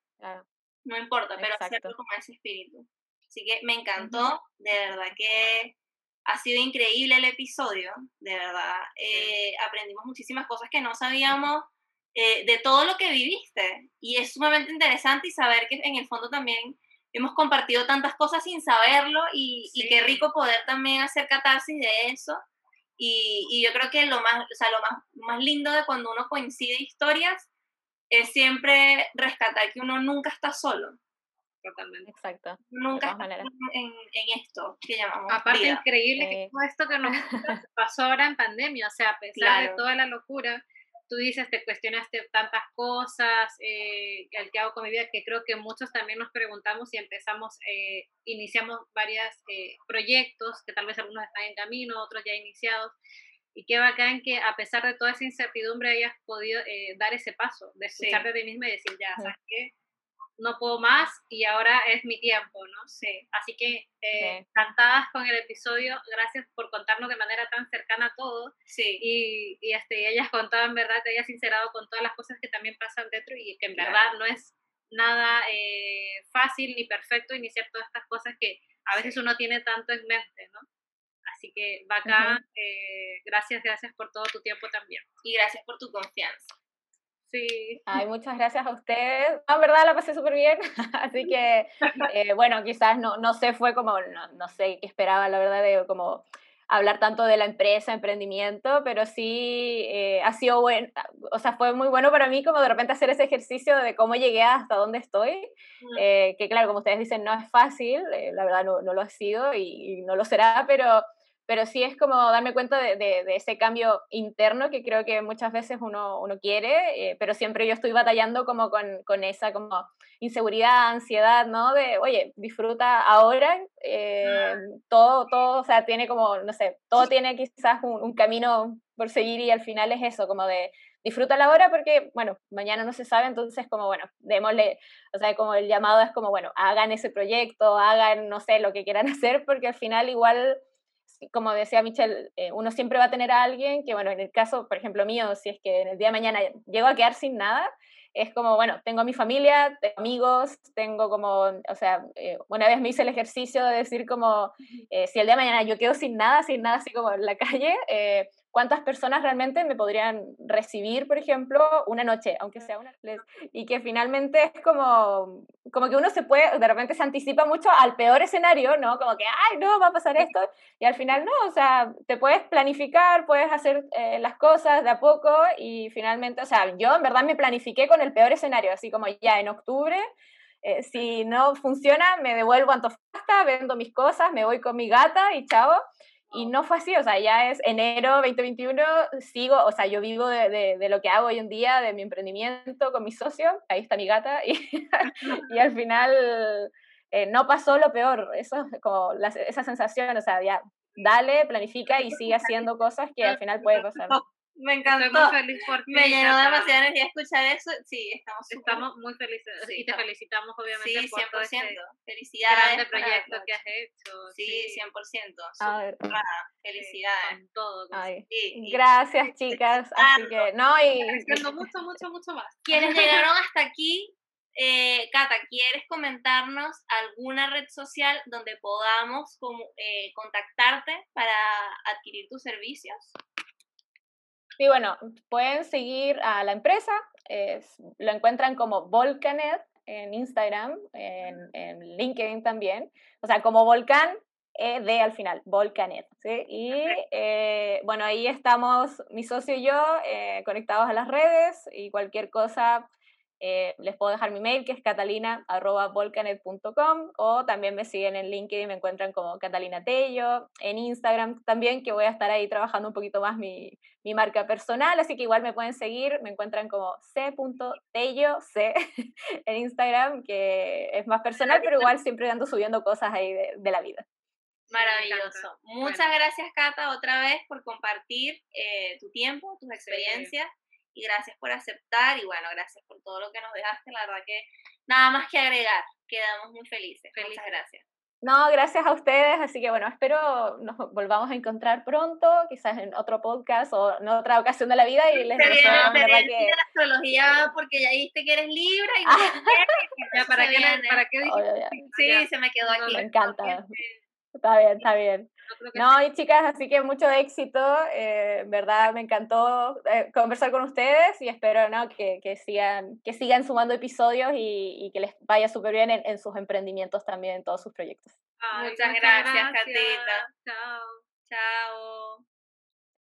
No importa, pero hacerlo con ese espíritu. Así que me encantó, de verdad que ha sido increíble el episodio, de verdad. Eh, aprendimos muchísimas cosas que no sabíamos eh, de todo lo que viviste. Y es sumamente interesante y saber que en el fondo también hemos compartido tantas cosas sin saberlo y, qué rico poder también hacer catarsis de eso. Y, yo creo que lo más, o sea, lo más, más lindo de cuando uno coincide historias es siempre rescatar que uno nunca está solo totalmente. Exacto. Nunca en, en, esto que llamamos Aparte, increíble que todo esto que nos (laughs) pasó ahora en pandemia, o sea, a pesar de toda la locura, tú dices, te cuestionaste tantas cosas, eh, el que hago con mi vida, que creo que muchos también nos preguntamos y empezamos, eh, iniciamos varios eh, proyectos, que tal vez algunos están en camino, otros ya iniciados, y qué bacán que a pesar de toda esa incertidumbre hayas podido eh, dar ese paso, de escucharte de ti misma y decir, ya, ¿sabes qué? No puedo más y ahora es mi tiempo, ¿no? sé Así que eh, encantadas con el episodio, gracias por contarnos de manera tan cercana todo. Sí. Y, y este, ellas contaban, verdad, te hayas sincerado con todas las cosas que también pasan dentro y que en verdad no es nada eh, fácil ni perfecto iniciar todas estas cosas que a veces uno tiene tanto en mente, ¿no? Así que bacán, eh, gracias, gracias por todo tu tiempo también. Y gracias por tu confianza. Sí. Ay, muchas gracias a ustedes. La verdad la pasé súper bien. (laughs) Así que, eh, bueno, quizás no, no sé, fue como, no, no, sé qué esperaba, la verdad, de como hablar tanto de la empresa, emprendimiento, pero sí eh, ha sido bueno, o sea, fue muy bueno para mí como de repente hacer ese ejercicio de cómo llegué hasta dónde estoy, eh, que claro, como ustedes dicen, no es fácil, la verdad no, no, lo ha sido y, y no lo será, pero pero sí es como darme cuenta de, de, ese cambio interno que creo que muchas veces uno, uno quiere, eh, pero siempre yo estoy batallando como con, con, esa como inseguridad, ansiedad, ¿no? De, oye, disfruta ahora, eh, todo, todo, o sea, tiene como, no sé, todo tiene quizás un, un, camino por seguir y al final es eso, como de disfruta la hora porque, bueno, mañana no se sabe, entonces como, bueno, démosle, o sea, como el llamado es como, bueno, hagan ese proyecto, hagan, no sé, lo que quieran (laughs) hacer, porque al final igual como decía Michelle, eh, uno siempre va a tener a alguien que, bueno, en el caso, por ejemplo, mío, si es que en el día de mañana llego a quedar sin nada, es como, bueno, tengo a mi familia, tengo amigos, tengo como, o sea, eh, una vez me hice el ejercicio de decir como, eh, si el día de mañana yo quedo sin nada, sin nada así como en la (laughs) calle, cuántas personas realmente me podrían recibir, por ejemplo, una noche, aunque sea una y que finalmente es como, como que uno se puede, de repente se anticipa mucho al peor escenario, ¿no? Como que, ay, no, va a pasar esto, y al final no, o sea, te puedes planificar, puedes hacer eh, las cosas de a poco y finalmente, o sea, yo en verdad me planifiqué con el peor escenario, así como ya en octubre. Eh, si no funciona, me devuelvo a Antofagasta, vendo mis cosas, me voy con mi gata y chavo. Y no fue así, o sea, ya es enero 2021, sigo, o sea, yo vivo de, de, lo que hago hoy en día, de mi emprendimiento con mi socio, ahí está mi gata, y, (laughs) y al final eh, no pasó lo peor, eso es como esa sensación, o sea, ya dale, planifica y sigue haciendo cosas que al final puede pasar. Me encantó. Muy feliz por ti, Me llenó demasiada energía escuchar eso. Sí, estamos Estamos muy felices y te felicitamos obviamente sí, 100%. por todo este Felicidades grande proyecto que has hecho. Sí, 100%. A ver. Felicidades. con todo. sí, Gracias, (laughs) chicas. Así que, no, y... mucho, mucho, mucho más. Quienes (laughs) llegaron hasta aquí, eh, Cata, ¿quieres comentarnos alguna red social donde podamos como, eh, contactarte para adquirir tus servicios? Sí, bueno, pueden seguir a la empresa, lo encuentran como Volcanet en Instagram, en, LinkedIn también, o sea, como Volcán, e de al final, Volcanet, ¿sí? Y eh, bueno, ahí estamos mi socio y yo eh, conectados a las redes y cualquier cosa eh, les puedo dejar mi mail que es catalina.volcanet.com o también me siguen en LinkedIn, me encuentran como Catalina Tello, en Instagram también, que voy a estar ahí trabajando un poquito más mi, mi marca personal, así que igual me pueden seguir, me encuentran como c.tello, c (laughs) en Instagram, que es más personal, pero igual siempre ando subiendo cosas ahí de, de la vida. Maravilloso. Muchas gracias, Cata, otra vez por compartir eh, tu tiempo, tus experiencias y gracias por aceptar y bueno, gracias por todo lo que nos dejaste. La verdad que nada más que agregar, quedamos muy felices. Muchas gracias. No, gracias a ustedes, así que bueno, espero nos volvamos a encontrar pronto, quizás en otro podcast o en otra ocasión de la vida y les deseo que... la astrología porque ya dijiste que eres Libra y (laughs) ya, ¿para, qué, ¿para qué Sí, se me quedó aquí. Me encanta. Está bien, está (laughs) bien. No, y chicas, así que mucho éxito. Eh, verdad, me encantó eh, conversar con ustedes y espero ¿no? que, que, sigan, que sigan sumando episodios y, y que les vaya súper bien en, en, sus emprendimientos también, en todos sus proyectos. muchas, gracias, gracias, Catita. Chao. Chao.